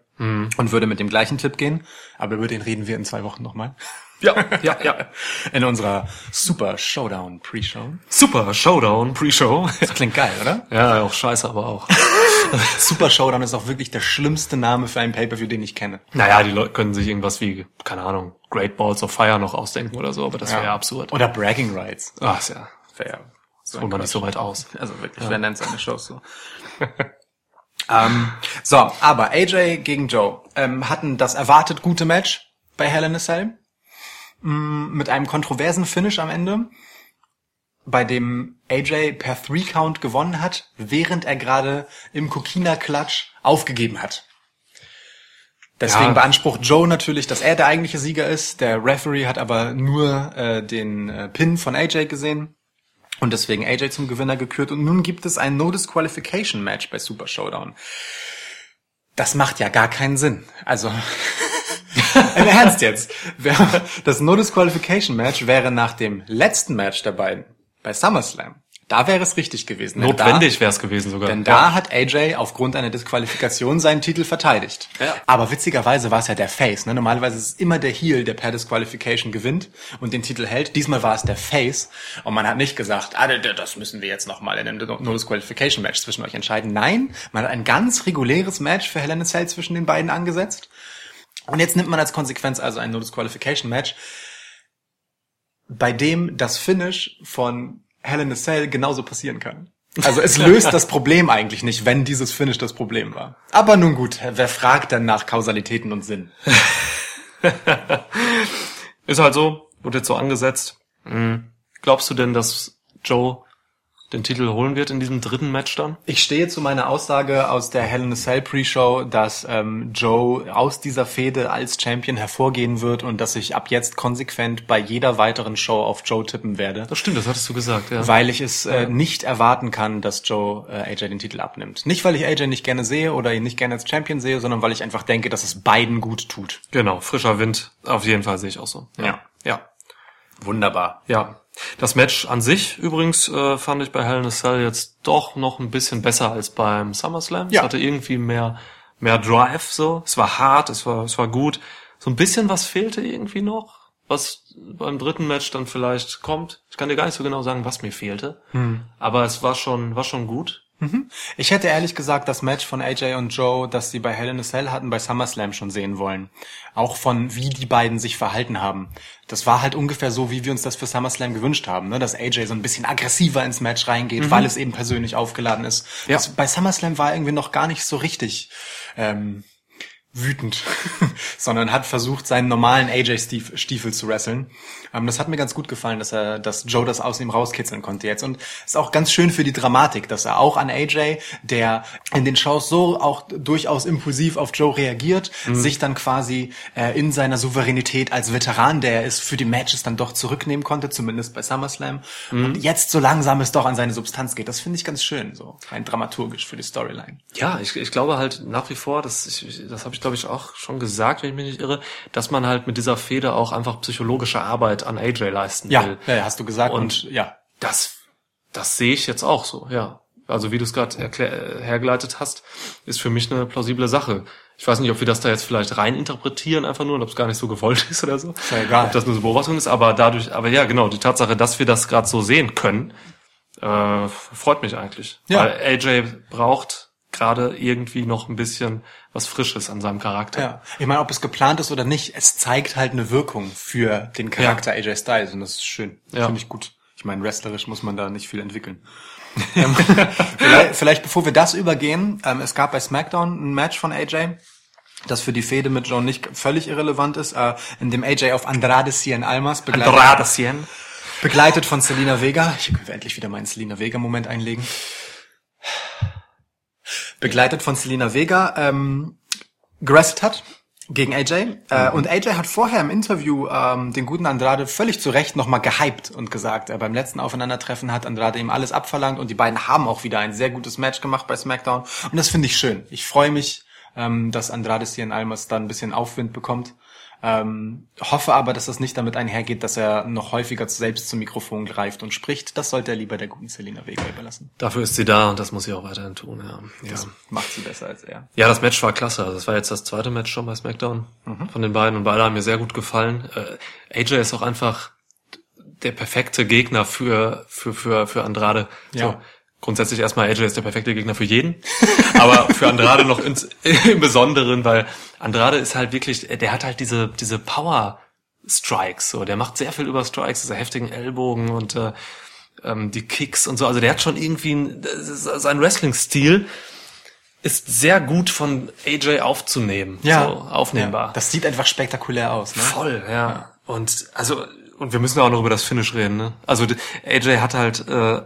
und würde mit dem gleichen Tipp gehen. Aber über den reden wir in zwei Wochen nochmal. Ja, ja, ja. In unserer Super Showdown Pre-Show. Super Showdown, Pre-Show. Das klingt geil, oder? Ja, auch scheiße, aber auch. Super Showdown ist auch wirklich der schlimmste Name für einen Pay-Per-View, den ich kenne. Naja, die Leute können sich irgendwas wie, keine Ahnung, Great Balls of Fire noch ausdenken oder so, aber das wäre ja absurd. Oder Bragging Rights. Ach, ist ja, Wäre so holt man nicht so weit aus. Also wirklich, wer nennt seine Shows so? ähm, so, aber AJ gegen Joe ähm, hatten das erwartet gute Match bei Hell in a Cell mit einem kontroversen Finish am Ende, bei dem AJ per Three Count gewonnen hat, während er gerade im Kokina-Klatsch aufgegeben hat. Deswegen Ja. beansprucht Joe natürlich, dass er der eigentliche Sieger ist. Der Referee hat aber nur äh, den äh, Pin von AJ gesehen und deswegen AJ zum Gewinner gekürt. Und nun gibt es ein No Disqualification Match bei Super Showdown. Das macht ja gar keinen Sinn. Also im Ernst jetzt. Das No Disqualification Match wäre nach dem letzten Match der beiden bei SummerSlam. Da wäre es richtig gewesen. Notwendig wäre es gewesen sogar. Denn da hat AJ aufgrund einer Disqualifikation seinen Titel verteidigt. Ja. Aber witzigerweise war es ja der Face. Ne? Normalerweise ist es immer der Heel, der per Disqualification gewinnt und den Titel hält. Diesmal war es der Face. Und man hat nicht gesagt, ah, das müssen wir jetzt nochmal in einem No Disqualification Match zwischen euch entscheiden. Nein, man hat ein ganz reguläres Match für Hell in a Cell zwischen den beiden angesetzt. Und jetzt nimmt man als Konsequenz also ein No Disqualification Match, bei dem das Finish von Hell in a Cell genauso passieren kann. Also es löst das Problem eigentlich nicht, wenn dieses Finish das Problem war. Aber nun gut, wer fragt dann nach Kausalitäten und Sinn? Ist halt so, wurde jetzt so angesetzt. Mhm. Glaubst du denn, dass Joe den Titel holen wird in diesem dritten Match dann? Ich stehe zu meiner Aussage aus der Hell in a Cell Pre-Show, dass ähm, Joe aus dieser Fehde als Champion hervorgehen wird und dass ich ab jetzt konsequent bei jeder weiteren Show auf Joe tippen werde. Das stimmt, das hattest du gesagt, ja. weil ich es äh, nicht erwarten kann, dass Joe äh, AJ den Titel abnimmt. Nicht, weil ich AJ nicht gerne sehe oder ihn nicht gerne als Champion sehe, sondern weil ich einfach denke, dass es beiden gut tut. Genau, frischer Wind, auf jeden Fall sehe ich auch so. Ja. Ja. Wunderbar. Ja. Das Match an sich übrigens äh, fand ich bei Hell in a Cell jetzt doch noch ein bisschen besser als beim SummerSlam. Ja. Es hatte irgendwie mehr mehr Drive so. Es war hart, es war es war gut. So ein bisschen was fehlte irgendwie noch, was beim dritten Match dann vielleicht kommt. Ich kann dir gar nicht so genau sagen, was mir fehlte, aber es war schon war schon gut. Ich hätte ehrlich gesagt das Match von AJ und Joe, das sie bei Hell in a Cell hatten, bei SummerSlam schon sehen wollen. Auch von wie die beiden sich verhalten haben. Das war halt ungefähr so, wie wir uns das für SummerSlam gewünscht haben, ne? dass AJ so ein bisschen aggressiver ins Match reingeht, weil es eben persönlich aufgeladen ist. Ja. Das, bei SummerSlam war irgendwie noch gar nicht so richtig ähm, wütend, sondern hat versucht, seinen normalen AJ-Stiefel zu wresteln. Ähm, das hat mir ganz gut gefallen, dass er, dass Joe das aus ihm rauskitzeln konnte jetzt. Und ist auch ganz schön für die Dramatik, dass er auch an AJ, der in den Shows so auch durchaus impulsiv auf Joe reagiert, sich dann quasi äh, in seiner Souveränität als Veteran, der er ist, für die Matches dann doch zurücknehmen konnte, zumindest bei SummerSlam. Und jetzt so langsam es doch an seine Substanz geht. Das finde ich ganz schön, so rein dramaturgisch für die Storyline. Ja, ich, ich glaube halt nach wie vor, das, ich, das habe ich glaube ich auch schon gesagt, wenn ich mich nicht irre, dass man halt mit dieser Fehde auch einfach psychologische Arbeit an AJ leisten Ja, will. ja hast du gesagt. Und- Und, ja, Das, das sehe ich jetzt auch so, ja. Also wie du es gerade äh, hergeleitet hast, ist für mich eine plausible Sache. Ich weiß nicht, ob wir das da jetzt vielleicht rein interpretieren einfach nur und ob es gar nicht so gewollt ist oder so. ja egal. Ob das nur so Beobachtung ist, aber dadurch, aber ja, genau, die Tatsache, dass wir das gerade so sehen können, äh, freut mich eigentlich. Ja. Weil AJ braucht gerade irgendwie noch ein bisschen was Frisches an seinem Charakter. Ja, ich meine, ob es geplant ist oder nicht, es zeigt halt eine Wirkung für den Charakter AJ Styles und das ist schön. Ja. Finde ich gut. Ich meine, wrestlerisch muss man da nicht viel entwickeln. Ähm, vielleicht, vielleicht bevor wir das übergehen, ähm, es gab bei SmackDown ein Match von AJ, das für die Fehde mit John nicht völlig irrelevant ist, äh, in dem AJ auf Andrade Cien Almas begleitet, Andrade Cien. begleitet von Selina Vega. Ich können wir endlich wieder meinen Selina Vega Moment einlegen. Begleitet von Selina Vega ähm, gerestelt hat gegen AJ. Äh, und AJ hat vorher im Interview ähm, den guten Andrade völlig zu Recht nochmal gehypt und gesagt, äh, beim letzten Aufeinandertreffen hat Andrade ihm alles abverlangt und die beiden haben auch wieder ein sehr gutes Match gemacht bei SmackDown. Und das finde ich schön. Ich freue mich, ähm, dass Andrade Cien Almas dann ein bisschen Aufwind bekommt. Ähm, hoffe aber, dass das nicht damit einhergeht, dass er noch häufiger selbst zum Mikrofon greift und spricht. Das sollte er lieber der guten Selina Vega überlassen. Dafür ist sie da und das muss sie auch weiterhin tun, ja. Ja, Das macht sie besser als er. ja das Match war klasse. Also das war jetzt das zweite Match schon bei SmackDown von den beiden und beide haben mir sehr gut gefallen. Äh, AJ ist auch einfach der perfekte Gegner für, für, für, für Andrade. Ja. So, grundsätzlich erstmal AJ ist der perfekte Gegner für jeden, aber für Andrade noch ins, im Besonderen, weil Andrade ist halt wirklich, der hat halt diese, diese Power Strikes, so, der macht sehr viel über Strikes, diese heftigen Ellbogen und äh, ähm, die Kicks und so, also der hat schon irgendwie ein, ist, sein Wrestling-Stil ist sehr gut von AJ aufzunehmen, so aufnehmbar. Ja, das sieht einfach spektakulär aus. Ne? Voll, ja. Und also und wir müssen auch noch über das Finish reden. Ne? Also AJ hat halt äh,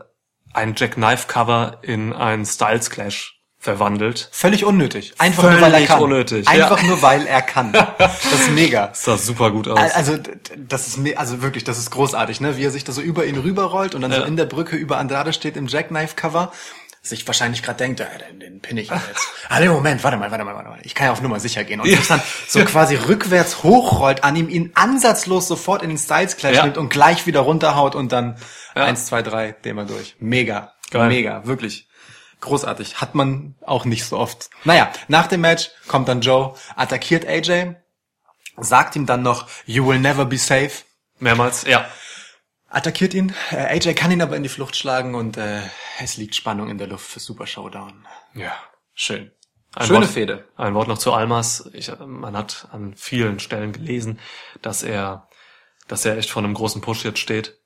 ein Jackknife Cover in ein Styles Clash verwandelt. Völlig unnötig. Einfach nur, weil er Völlig kann. unnötig, Einfach ja. nur, weil er kann. Das ist mega. Das sah super gut aus. Also das ist me- also wirklich, das ist großartig, ne? Wie er sich da so über ihn rüberrollt und dann so Ja. in der Brücke über Andrade steht im Jackknife Cover. Sich wahrscheinlich gerade denkt, ja, den, den pinne ich ja jetzt. ah, nee, Moment, warte mal, warte mal, warte mal. Ich kann ja auf Nummer sicher gehen. Und sich dann so quasi rückwärts hochrollt an ihm, ihn ansatzlos sofort in den Styles Clash Ja. nimmt und gleich wieder runterhaut und dann eins, zwei, drei, den mal durch. Mega. Geil. Mega, wirklich. Großartig. Hat man auch nicht so oft. Naja, nach dem Match kommt dann Joe, attackiert AJ, sagt ihm dann noch, you will never be safe, Mehrmals, ja. Attackiert ihn. Äh, AJ kann ihn aber in die Flucht schlagen und äh, es liegt Spannung in der Luft für Super Showdown. Ja. Schön. Ein Schöne Wort, Fehde. Ein Wort noch zu Almas. Ich, man hat an vielen Stellen gelesen, dass er, dass er echt vor einem großen Push jetzt steht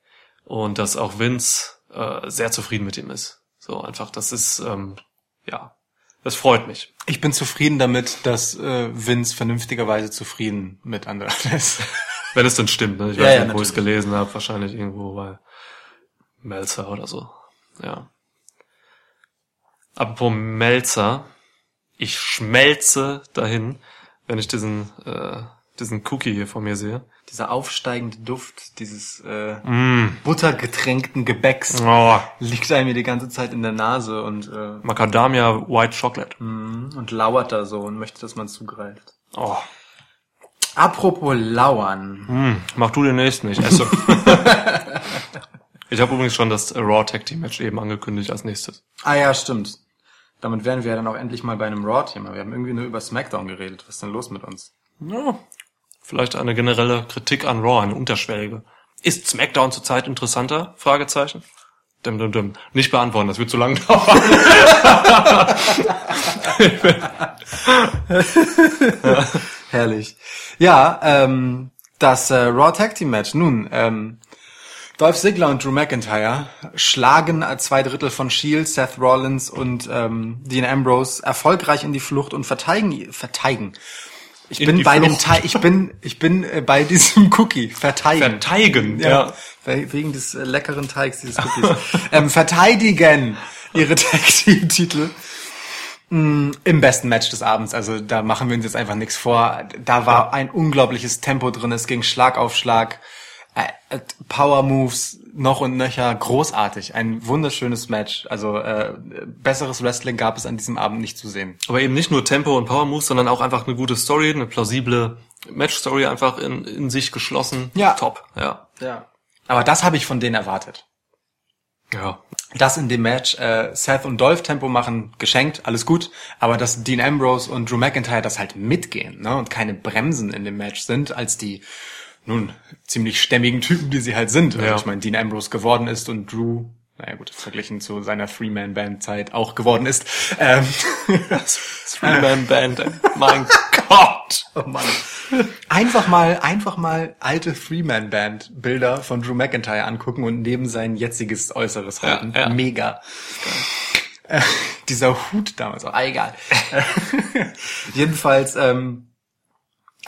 und dass auch Vince äh, sehr zufrieden mit ihm ist. So einfach, das ist ähm, ja, das freut mich. Ich bin zufrieden damit, dass äh, Vince vernünftigerweise zufrieden mit Andrade ist. Wenn es denn stimmt, ne? Ich Ja, weiß ja, nicht, wo ich es gelesen habe, wahrscheinlich irgendwo bei Melzer oder so. Ja. Apropos Melzer, ich schmelze dahin, wenn ich diesen äh, diesen Cookie hier vor mir sehe. Dieser aufsteigende Duft dieses äh, Mm. buttergetränkten Gebäcks Oh, liegt einem die ganze Zeit in der Nase und äh, Macadamia White Chocolate. und lauert da so und möchte, dass man zugreift. Oh, Apropos lauern. mm, mach du den nächsten, ich esse. ich habe übrigens schon das Raw Tag Team Match eben angekündigt als nächstes. Ah ja, stimmt. Damit wären wir ja dann auch endlich mal bei einem Raw-Thema. Wir haben irgendwie nur über SmackDown geredet. Was ist denn los mit uns? Ja, vielleicht eine generelle Kritik an Raw, eine unterschwellige. Ist SmackDown zurzeit interessanter? Fragezeichen. Dim, dim, dim. Nicht beantworten, das wird zu lang dauern. Herrlich. Ja, ähm, das äh, Raw Tag Team Match. Nun, ähm, Dolph Ziggler und Drew McIntyre schlagen zwei Drittel von Shield, Seth Rollins und ähm, Dean Ambrose erfolgreich in die Flucht und verteidigen. verteidigen. Ich In bin bei dem Flucht. Teig, ich bin, ich bin äh, bei diesem Cookie verteidigen. Verteigen, Ja, ja. we- wegen des äh, leckeren Teigs dieses Cookies. ähm, verteidigen ihre Tag Team Titel im besten Match des Abends. Also da machen wir uns jetzt einfach nichts vor. Da war ein unglaubliches Tempo drin. Es ging Schlag auf Schlag. Äh, äh, Power Moves noch und nöcher. Großartig. Ein wunderschönes Match. Also äh, besseres Wrestling gab es an diesem Abend nicht zu sehen. Aber eben nicht nur Tempo und Power Moves, sondern auch einfach eine gute Story, eine plausible Match-Story einfach in, in sich geschlossen. Ja. Top, ja. Ja. Aber das habe ich von denen erwartet. Ja. Das in dem Match äh, Seth und Dolph Tempo machen, geschenkt, alles gut, aber dass Dean Ambrose und Drew McIntyre das halt mitgehen ne, und keine Bremsen in dem Match sind, als die nun ziemlich stämmigen Typen, die sie halt sind. Also Ja. ich meine, Dean Ambrose geworden ist und Drew, naja gut, verglichen zu seiner Three-Man-Band-Zeit auch geworden ist. Ähm, Three-Man-Band, mein Gott. Oh Mann. Einfach mal, einfach mal alte Three-Man-Band-Bilder von Drew McIntyre angucken und neben sein jetziges Äußeres halten. ja. Mega. Äh, dieser Hut damals, auch, ah, egal. Jedenfalls ähm,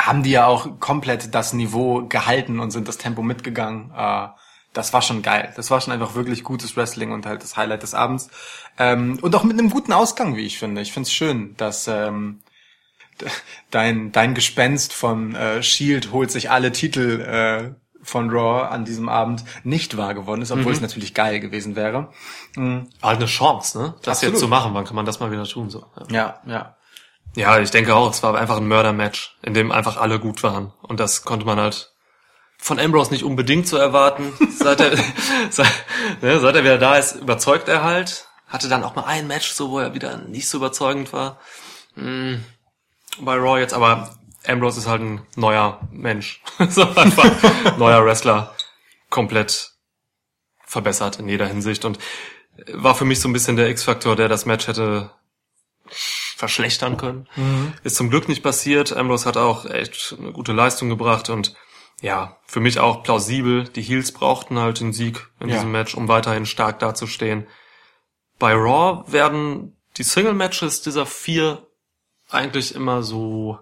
haben die ja auch komplett das Niveau gehalten und sind das Tempo mitgegangen. Äh, das war schon geil. Das war schon einfach wirklich gutes Wrestling und halt das Highlight des Abends. Ähm, und auch mit einem guten Ausgang, wie ich finde. Ich finde es schön, dass ähm, dein, dein Gespenst von äh, Shield holt sich alle Titel äh, von Raw an diesem Abend nicht wahr geworden ist, obwohl es natürlich geil gewesen wäre. Mhm. Halt eine Chance, ne? Das Absolut. jetzt zu machen. Wann kann man das mal wieder tun? So. Ja. Ja, ja. Ja, ich denke auch, es war einfach ein Mörder-Match, in dem einfach alle gut waren. Und das konnte man halt von Ambrose nicht unbedingt so erwarten. Seit er, seit, ne, seit er wieder da ist, überzeugt er halt. Hatte dann auch mal ein Match, so wo er wieder nicht so überzeugend war. Hm, bei Raw jetzt, aber Ambrose ist halt ein neuer Mensch. so einfach neuer Wrestler. Komplett verbessert in jeder Hinsicht und war für mich so ein bisschen der X-Faktor, der das Match hätte verschlechtern können. Ist zum Glück nicht passiert. Ambrose hat auch echt eine gute Leistung gebracht und ja, für mich auch plausibel. Die Heels brauchten halt den Sieg in Ja. diesem Match, um weiterhin stark dazustehen. Bei Raw werden die Single-Matches dieser vier eigentlich immer so,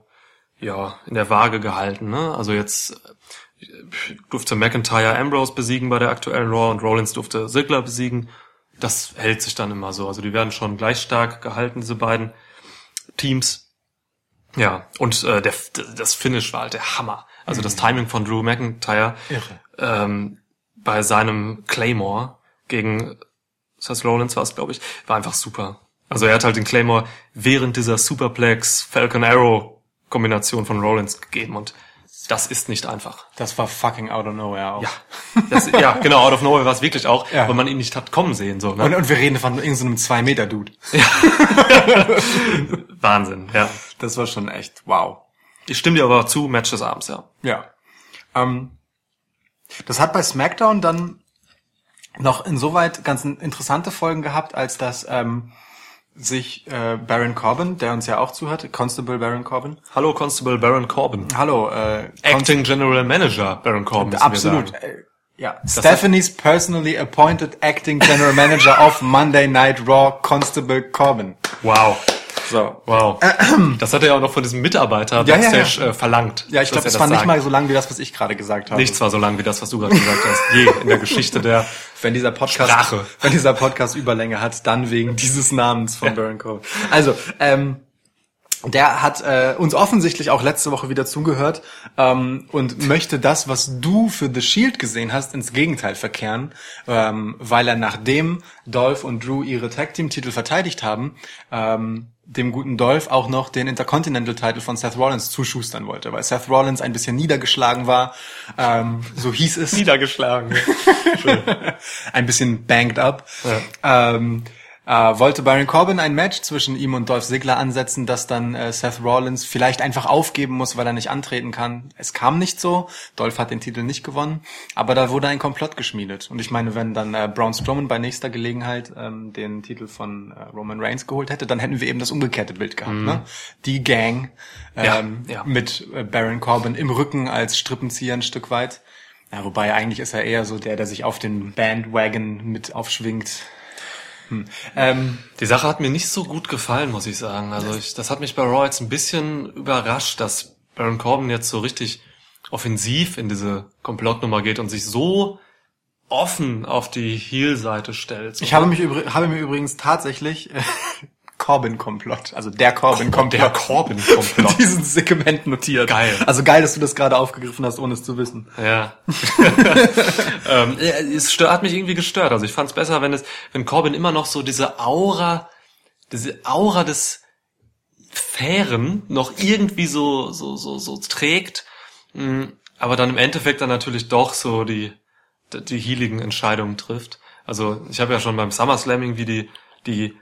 ja, in der Waage gehalten, ne? Also jetzt äh, durfte McIntyre Ambrose besiegen bei der aktuellen Raw und Rollins durfte Ziggler besiegen. Das hält sich dann immer so. Also die werden schon gleich stark gehalten, diese beiden Teams. Ja, und äh, der, das Finish war halt der Hammer. Also das Timing von Drew McIntyre ähm, bei seinem Claymore gegen Seth Rollins war es, glaube ich, war einfach super. Also er hat halt den Claymore während dieser Superplex Falcon Arrow Kombination von Rollins gegeben und das ist nicht einfach. Das war fucking out of nowhere auch. Ja, das, ja genau, out of nowhere war es wirklich auch, Ja. weil man ihn nicht hat kommen sehen. So, ne? Und, und wir reden von irgendeinem so 2-Meter-Dude. Wahnsinn, ja. Das war schon echt wow. Ich stimme dir aber zu, Match des Abends, ja. Ja. Ähm, das hat bei SmackDown dann noch insoweit ganz interessante Folgen gehabt, als dass ähm, sich äh, Baron Corbin, der uns ja auch zuhört, Constable Baron Corbin. Hallo Constable Baron Corbin. Hallo, äh, Acting General Manager Baron Corbin. absolut. Äh, ja, Stephanie's personally appointed acting general manager of Monday Night Raw, Constable Corbin. Wow. So. Wow. Das hat er ja auch noch von diesem Mitarbeiter Ja, ja, Backstage ja. Äh, verlangt. Ja, ich glaube, das er war nicht sagt. mal so lang wie das, was ich gerade gesagt habe. Nichts war so lang wie das, was du gerade gesagt hast. Je in der Geschichte der wenn dieser Podcast, Sprache. wenn dieser Podcast Überlänge hat, dann wegen dieses Namens von Baron Corbin. Also, ähm, der hat äh, uns offensichtlich auch letzte Woche wieder zugehört ähm, und möchte das, was du für The Shield gesehen hast, ins Gegenteil verkehren, ähm, weil er nachdem Dolph und Drew ihre Tag Team Titel verteidigt haben, ähm, dem guten Dolph auch noch den Intercontinental Title von Seth Rollins zuschustern wollte, weil Seth Rollins ein bisschen niedergeschlagen war, ähm, so hieß es niedergeschlagen. ein bisschen banged up. Ähm, äh, wollte Baron Corbin ein Match zwischen ihm und Dolph Ziggler ansetzen, das dann äh, Seth Rollins vielleicht einfach aufgeben muss, weil er nicht antreten kann. Es kam nicht so. Dolph hat den Titel nicht gewonnen, aber da wurde ein Komplott geschmiedet. Und ich meine, wenn dann äh, Braun Strowman bei nächster Gelegenheit ähm, den Titel von äh, Roman Reigns geholt hätte, dann hätten wir eben das umgekehrte Bild gehabt. Ne? Die Gang Ja, ähm, ja. mit äh, Baron Corbin im Rücken als Strippenzieher ein Stück weit. Ja, wobei eigentlich ist er eher so der, der sich auf den Bandwagon mit aufschwingt. Hm. Ähm, Die Sache hat mir nicht so gut gefallen, muss ich sagen. Also ich, das hat mich bei Raw jetzt ein bisschen überrascht, dass Baron Corbin jetzt so richtig offensiv in diese Komplottnummer geht und sich so offen auf die Heel-Seite stellt. So, ich habe mich habe mir übrigens tatsächlich Corbin-Komplott, also der Corbin-Komplott, der Corbin-Komplott. diesen Segment notiert. Geil. Also geil, dass du das gerade aufgegriffen hast, ohne es zu wissen. Ja. ähm, es stört, hat mich irgendwie gestört. Also ich fand es besser, wenn es, wenn Corbin immer noch so diese Aura, diese Aura des Fairen noch irgendwie so, so, so, so trägt, Mm, aber dann im Endeffekt dann natürlich doch so die, die healigen Entscheidungen trifft. Also ich habe ja schon beim SummerSlam irgendwie die, die,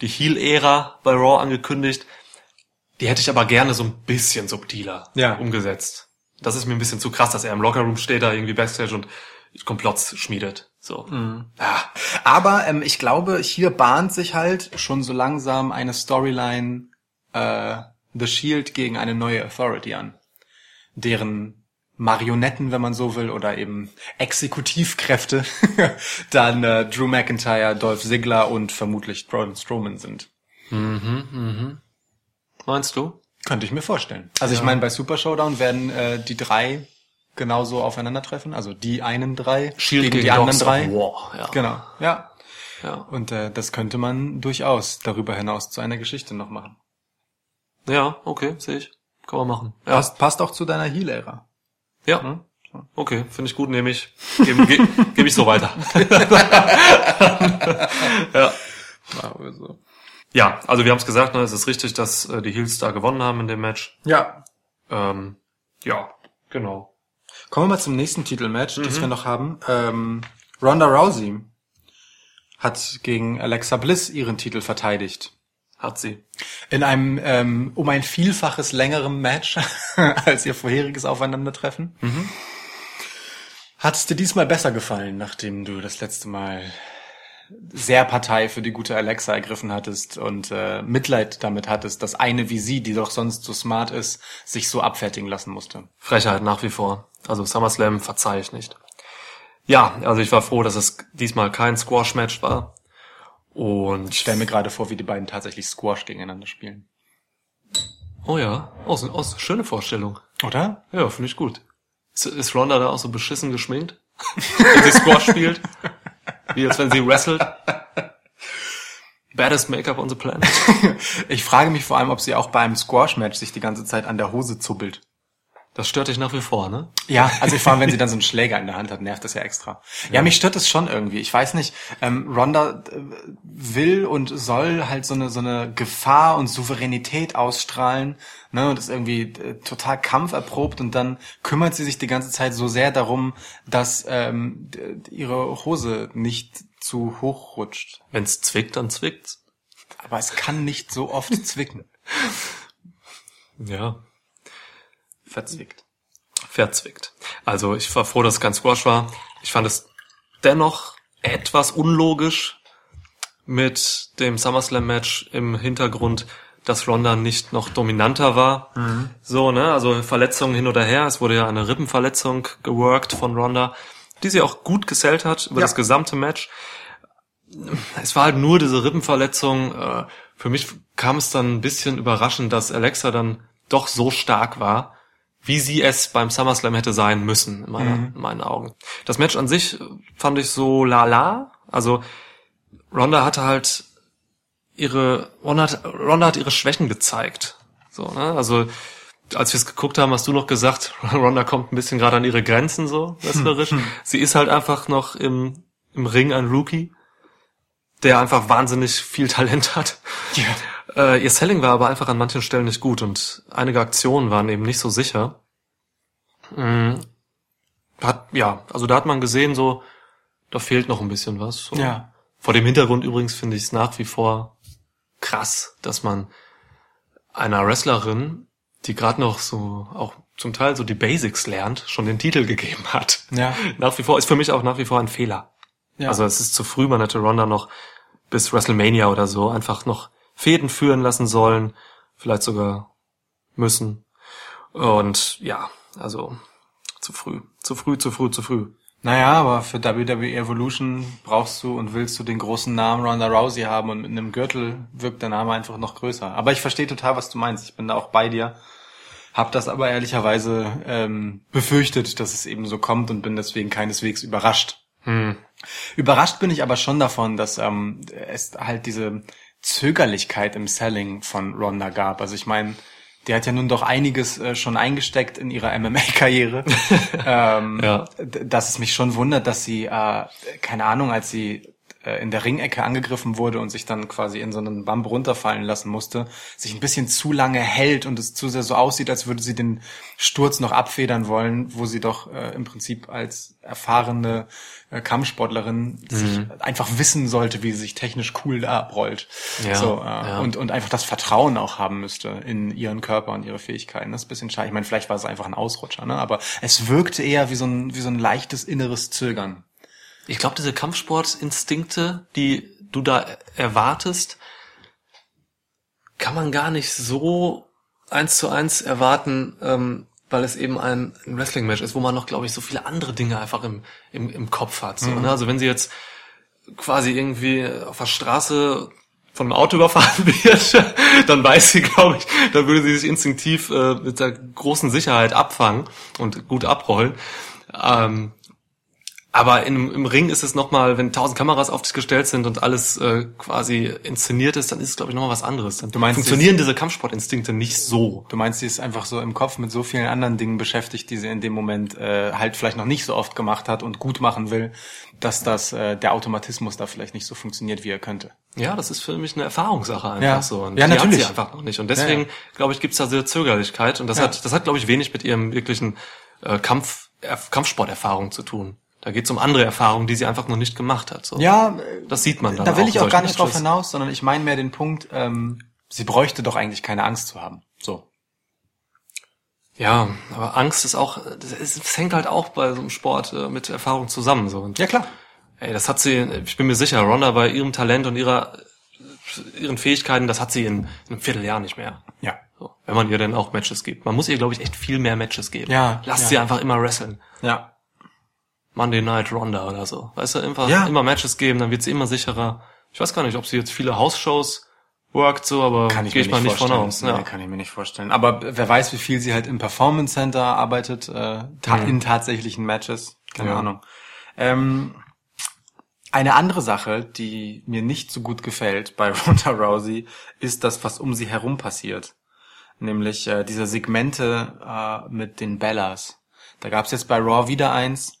die Heel-Ära bei Raw angekündigt. Die hätte ich aber gerne so ein bisschen subtiler Ja. umgesetzt. Das ist mir ein bisschen zu krass, dass er im Lockerroom steht, da irgendwie Backstage und Komplotts schmiedet. So. Ja. Aber ähm, ich glaube, hier bahnt sich halt schon so langsam eine Storyline äh, The Shield gegen eine neue Authority an. Deren Marionetten, wenn man so will, oder eben Exekutivkräfte dann äh, Drew McIntyre, Dolph Ziggler und vermutlich Braun Strowman sind. Meinst du? Könnte ich mir vorstellen. Also ich meine, bei Super Showdown werden äh, die drei genauso aufeinandertreffen. Also die einen drei Shield gegen, die anderen drei. War. Ja. Genau, ja. Ja. Und äh, das könnte man durchaus darüber hinaus zu einer Geschichte noch machen. ja, okay, sehe ich. Kann man machen. Ja. Passt, passt auch zu deiner Heal-Ära. Ja. Okay, finde ich gut, nehme ich. Gebe ge, geb ich so weiter. ja. ja, also wir haben es gesagt, ne, es ist richtig, dass äh, die Heels da gewonnen haben in dem Match. Ja. Ähm, ja, genau. Kommen wir mal zum nächsten Titelmatch, das wir noch haben. Ähm, Ronda Rousey hat gegen Alexa Bliss ihren Titel verteidigt. Hat sie. In einem ähm, um ein Vielfaches längerem Match als ihr vorheriges Aufeinandertreffen. Hat es dir diesmal besser gefallen, nachdem du das letzte Mal sehr Partei für die gute Alexa ergriffen hattest und äh, Mitleid damit hattest, dass eine wie sie, die doch sonst so smart ist, sich so abfertigen lassen musste. Frechheit nach wie vor. Also SummerSlam verzeih ich nicht. Ja, also ich war froh, dass es diesmal kein Squash-Match war. Und Ich stelle mir gerade vor, wie die beiden tatsächlich Squash gegeneinander spielen. oh ja, oh, so, oh, so, schöne Vorstellung. Oder? Ja, finde ich gut. Ist, ist Ronda da auch so beschissen geschminkt? wenn sie Squash spielt? Wie als wenn sie wrestelt? Baddest Make-up on the planet. Ich frage mich vor allem, ob sie auch beim Squash-Match sich die ganze Zeit an der Hose zubbelt. Das stört dich nach wie vor, ne? Ja, also vor allem, wenn sie dann so einen Schläger in der Hand hat, nervt das ja extra. Ja, mich stört das schon irgendwie. Ich weiß nicht, ähm, Ronda äh, will und soll halt so eine so eine Gefahr und Souveränität ausstrahlen, ne, und ist irgendwie äh, total kampferprobt und dann kümmert sie sich die ganze Zeit so sehr darum, dass ähm, ihre Hose nicht zu hoch rutscht. Wenn's zwickt, dann zwickt's. Aber es kann nicht so oft zwicken. Ja. Verzwickt. verzwickt. Also ich war froh, dass es kein Squash war. Ich fand es dennoch etwas unlogisch mit dem SummerSlam-Match im Hintergrund, dass Ronda nicht noch dominanter war. So, ne? Also Verletzungen hin oder her. Es wurde ja eine Rippenverletzung geworkt von Ronda, die sie auch gut gesellt hat über Ja. das gesamte Match. Es war halt nur diese Rippenverletzung. Äh, Für mich kam es dann ein bisschen überraschend, dass Alexa dann doch so stark war, wie sie es beim SummerSlam hätte sein müssen, in, meiner, in meinen Augen. Das Match an sich fand ich so lala. Also Ronda hatte halt ihre Ronda hat, Ronda hat ihre Schwächen gezeigt. So, ne? Also als wir es geguckt haben, hast du noch gesagt, Ronda kommt ein bisschen gerade an ihre Grenzen so wrestlerisch. Sie ist halt einfach noch im, im Ring ein Rookie, der einfach wahnsinnig viel Talent hat. Ja. Äh, ihr Selling war aber einfach an manchen Stellen nicht gut und einige Aktionen waren eben nicht so sicher. Mhm. Hat, ja, also da hat man gesehen, so, da fehlt noch ein bisschen was. So. Ja. Vor dem Hintergrund übrigens finde ich es nach wie vor krass, dass man einer Wrestlerin, die gerade noch so auch zum Teil so die Basics lernt, schon den Titel gegeben hat. Ja. Nach wie vor ist für mich auch nach wie vor ein Fehler. Ja. Also es ist zu früh, man hätte Ronda noch bis WrestleMania oder so einfach noch Fäden führen lassen sollen, vielleicht sogar müssen. Und ja, also zu früh, zu früh, zu früh, zu früh. Naja, aber für WWE Evolution brauchst du und willst du den großen Namen Ronda Rousey haben und mit einem Gürtel wirkt der Name einfach noch größer. Aber ich verstehe total, was du meinst. Ich bin da auch bei dir. Hab das aber ehrlicherweise ähm, befürchtet, dass es eben so kommt und bin deswegen keineswegs überrascht. Überrascht bin ich aber schon davon, dass ähm, es halt diese Zögerlichkeit im Selling von Ronda gab. Also ich meine, die hat ja nun doch einiges äh, schon eingesteckt in ihrer MMA-Karriere. ähm, Ja. dass es mich schon wundert, dass sie, äh, keine Ahnung, als sie äh, in der Ringecke angegriffen wurde und sich dann quasi in so einen Bump runterfallen lassen musste, sich ein bisschen zu lange hält und es zu sehr so aussieht, als würde sie den Sturz noch abfedern wollen, wo sie doch äh, im Prinzip als erfahrene äh, Kampfsportlerin sich einfach wissen sollte, wie sie sich technisch cool da abrollt. Ja, so, äh, ja. und, und einfach das Vertrauen auch haben müsste in ihren Körper und ihre Fähigkeiten. Das ist ein bisschen schade. Ich meine, vielleicht war es einfach ein Ausrutscher, ne? aber es wirkte eher wie so ein, wie so ein leichtes inneres Zögern. Ich glaube, diese Kampfsportinstinkte, die du da erwartest, kann man gar nicht so eins zu eins erwarten, ähm, weil es eben ein, ein Wrestling-Match ist, wo man noch, glaube ich, so viele andere Dinge einfach im, im, im Kopf hat. So, ne? Also wenn sie jetzt quasi irgendwie auf der Straße von einem Auto überfahren wird, dann weiß sie, glaube ich, dann würde sie sich instinktiv äh, mit der großen Sicherheit abfangen und gut abrollen. Ähm, aber im, im Ring ist es nochmal, wenn tausend Kameras auf dich gestellt sind und alles äh, quasi inszeniert ist, dann ist es, glaube ich, nochmal was anderes. Dann Du meinst, funktionieren diese Kampfsportinstinkte nicht so. Du meinst, sie ist einfach so im Kopf mit so vielen anderen Dingen beschäftigt, die sie in dem Moment äh, halt vielleicht noch nicht so oft gemacht hat und gut machen will, dass das äh, der Automatismus da vielleicht nicht so funktioniert, wie er könnte. Ja, das ist für mich eine Erfahrungssache einfach Ja. so. Und Ja, natürlich. einfach noch nicht. Und deswegen, Ja, ja. glaube ich, gibt's da diese Zögerlichkeit. Und das hat, das hat, glaube ich, wenig mit ihrem wirklichen äh, Kampf, Kampfsporterfahrung zu tun. Da geht's um andere Erfahrungen, die sie einfach noch nicht gemacht hat. So. Ja, Das sieht man dann. da will auch ich auch gar nicht drauf hinaus, sondern ich meine mehr den Punkt, ähm, sie bräuchte doch eigentlich keine Angst zu haben. So. Ja, aber Angst ist auch, das hängt halt auch bei so einem Sport äh, mit Erfahrung zusammen. So. Und, Ja, klar. Ey, das hat sie, ich bin mir sicher, Ronda bei ihrem Talent und ihrer, ihren Fähigkeiten, das hat sie in, in einem Vierteljahr nicht mehr. Ja. So, wenn man ihr denn auch Matches gibt. Man muss ihr, glaube ich, echt viel mehr Matches geben. Ja, Lasst ja. sie einfach immer wresteln. Ja. Monday Night Ronda oder so. Weißt du, einfach Ja. immer Matches geben, dann wird sie immer sicherer. Ich weiß gar nicht, ob sie jetzt viele Hausshows workt, so, aber Kann ich gehe mir ich mal nicht nicht von vorstellen. aus. Nee, Ja. kann ich mir nicht vorstellen. Aber wer weiß, wie viel sie halt im Performance Center arbeitet, äh, ta in tatsächlichen Matches. Keine Ja. Ahnung. Ähm, eine andere Sache, die mir nicht so gut gefällt bei Ronda Rousey, ist das, was um sie herum passiert. Nämlich äh, diese Segmente äh, mit den Bellas. Da gab's jetzt bei Raw wieder eins.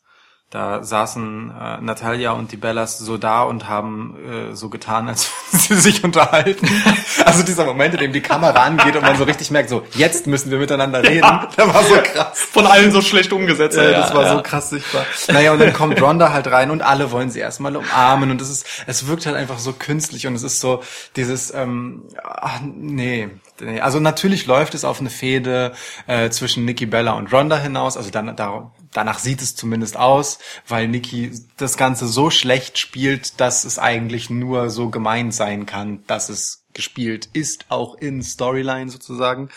Da saßen äh, Natalia und die Bellas so da und haben äh, so getan, als würden sie sich unterhalten. Also dieser Moment, in dem die Kamera angeht und man so richtig merkt, so jetzt müssen wir miteinander reden. Der war so krass. Von allen so schlecht umgesetzt. Äh, das war so krass sichtbar. Naja, und dann kommt Ronda halt rein und alle wollen sie erstmal umarmen und es ist, es wirkt halt einfach so künstlich und es ist so dieses, ähm, ach, nee, nee. Also natürlich läuft es auf eine Fehde äh, zwischen Nikki Bella und Ronda hinaus, also dann, da, danach sieht es zumindest aus, weil Nikki das Ganze so schlecht spielt, dass es eigentlich nur so gemeint sein kann, dass es gespielt ist, auch in Storyline sozusagen.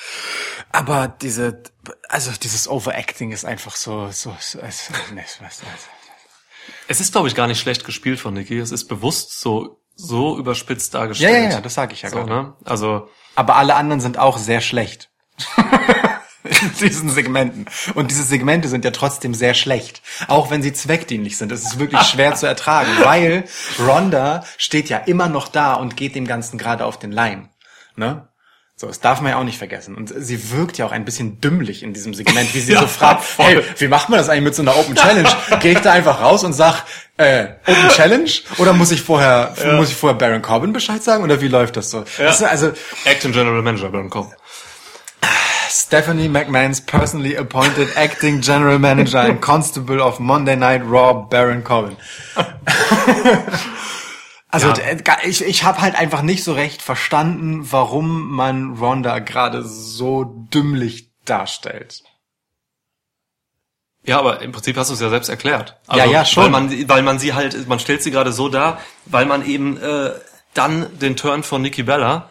Aber diese, also dieses Overacting ist einfach so, so, so es, nee, es- es- Es ist, glaube ich, gar nicht schlecht gespielt von Nikki. Es ist bewusst so, so überspitzt ja, dargestellt. ja, ja, das sage ich ja so, gerade. ne? Also, Aber alle anderen sind auch sehr schlecht. In diesen Segmenten. Und diese Segmente sind ja trotzdem sehr schlecht. Auch wenn sie zweckdienlich sind. Es ist wirklich schwer zu ertragen, weil Ronda steht ja immer noch da und geht dem Ganzen gerade auf den Leim. Ne? So, das darf man ja auch nicht vergessen. Und sie wirkt ja auch ein bisschen dümmlich in diesem Segment, wie sie so fragt, voll. hey, wie macht man das eigentlich mit so einer Open Challenge? Gehe ich da einfach raus und sag, äh, Open Challenge? Oder muss ich vorher, muss ich vorher Baron Corbin Bescheid sagen? Oder wie läuft das so? Das ist also, Acting General Manager Baron Corbin. Stephanie McMahon's personally appointed acting general manager and constable of Monday Night Raw, Baron Corbin. also Ja. d- ich, ich habe halt einfach nicht so recht verstanden, warum man Ronda gerade so dümmlich darstellt. Ja, aber im Prinzip hast du es ja selbst erklärt. Ja, ja, schon. Weil man, weil man sie halt, man stellt sie gerade so dar, weil man eben äh, dann den Turn von Nikki Bella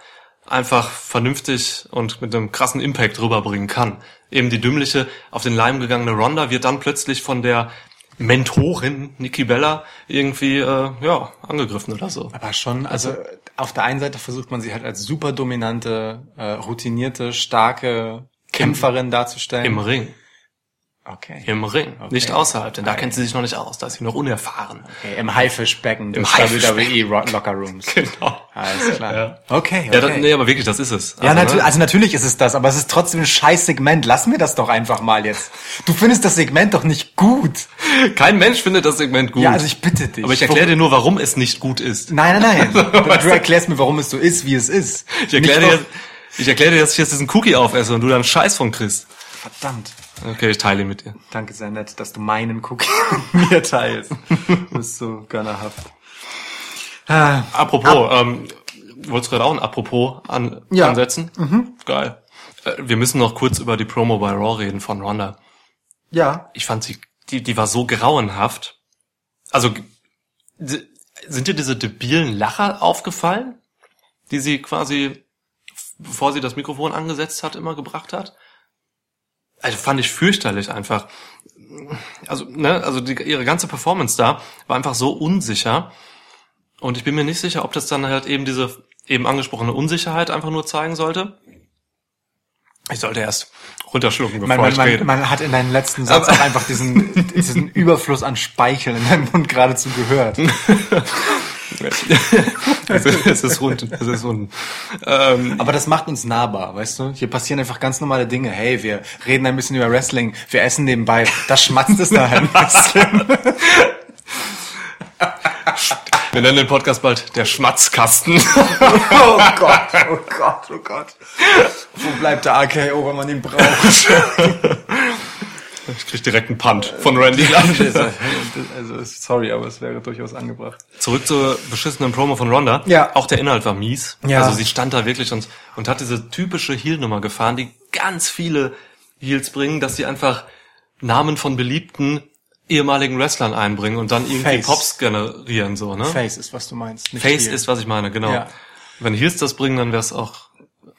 einfach vernünftig und mit einem krassen Impact rüberbringen kann. Eben die dümmliche, auf den Leim gegangene Ronda wird dann plötzlich von der Mentorin Nikki Bella irgendwie äh, ja angegriffen oder so. Aber schon, also auf der einen Seite versucht man sie halt als super dominante, äh, routinierte, starke Kämpferin darzustellen. Im Ring. Okay. Im Ring, nicht außerhalb, denn da kennt sie sich noch nicht aus, da ist sie noch unerfahren. okay. Im Haifischbecken des Haifischbecken. WWE Locker Rooms. Genau. Alles klar. Ja. Okay, okay. Ja, das, nee, aber wirklich, das ist es. Ja, Also, natürlich, ne? also natürlich ist es das, aber es ist trotzdem ein scheiß Segment. Lass mir das doch einfach mal jetzt. Du findest das Segment doch nicht gut. Kein Mensch findet das Segment gut. Ja, also ich bitte dich. aber ich erkläre dir nur, warum es nicht gut ist. Nein, nein, nein. Du erklärst mir, warum es so ist, wie es ist. Ich erkläre dir, ich erkläre dir, dass ich jetzt diesen Cookie aufesse und du dann Scheiß von kriegst. Verdammt. Okay, ich teile ihn mit dir. Danke sehr nett, dass du meinen Cookie mit mir teilst. Du bist so gönnerhaft. Ah, Apropos, ähm, wolltest du gerade auch ein Apropos an, Ja. ansetzen? Mhm. Geil. Äh, wir müssen noch kurz über die Promo bei Raw reden von Ronda. ja, Ich fand sie, die, die war so grauenhaft. Also, sind dir diese debilen Lacher aufgefallen, die sie quasi, bevor sie das Mikrofon angesetzt hat, immer gebracht hat? Also fand ich fürchterlich einfach. Also, ne, also die, ihre ganze Performance da war einfach so unsicher. Und ich bin mir nicht sicher, ob das dann halt eben diese eben angesprochene Unsicherheit einfach nur zeigen sollte. Ich sollte erst runterschlucken, bevor man, ich man, rede. man, man hat in deinem letzten Satz auch einfach diesen, diesen Überfluss an Speichel in deinem Mund geradezu gehört. es, ist, es ist rund, es ist rund. Ähm, Aber das macht uns nahbar, weißt du? Hier passieren einfach ganz normale Dinge. Hey, wir reden ein bisschen über Wrestling, wir essen nebenbei. Das schmatzt es da ein bisschen. wir nennen den Podcast bald der Schmatzkasten. Oh Gott, oh Gott, oh Gott. Wo bleibt der AKO, wenn man ihn braucht? Ich krieg direkt einen Punt von Randy. also, sorry, aber es wäre durchaus angebracht. Zurück zur beschissenen Promo von Ronda. Ja. Auch der Inhalt war mies. Ja. Also sie stand da wirklich und, und hat diese typische Heel-Nummer gefahren, die ganz viele Heels bringen, dass sie einfach Namen von beliebten ehemaligen Wrestlern einbringen und dann irgendwie Face. Pops generieren, so, ne? Face ist, was du meinst. Nicht Face Heel. ist, was ich meine, genau. Ja. Wenn Heels das bringen, dann wäre es auch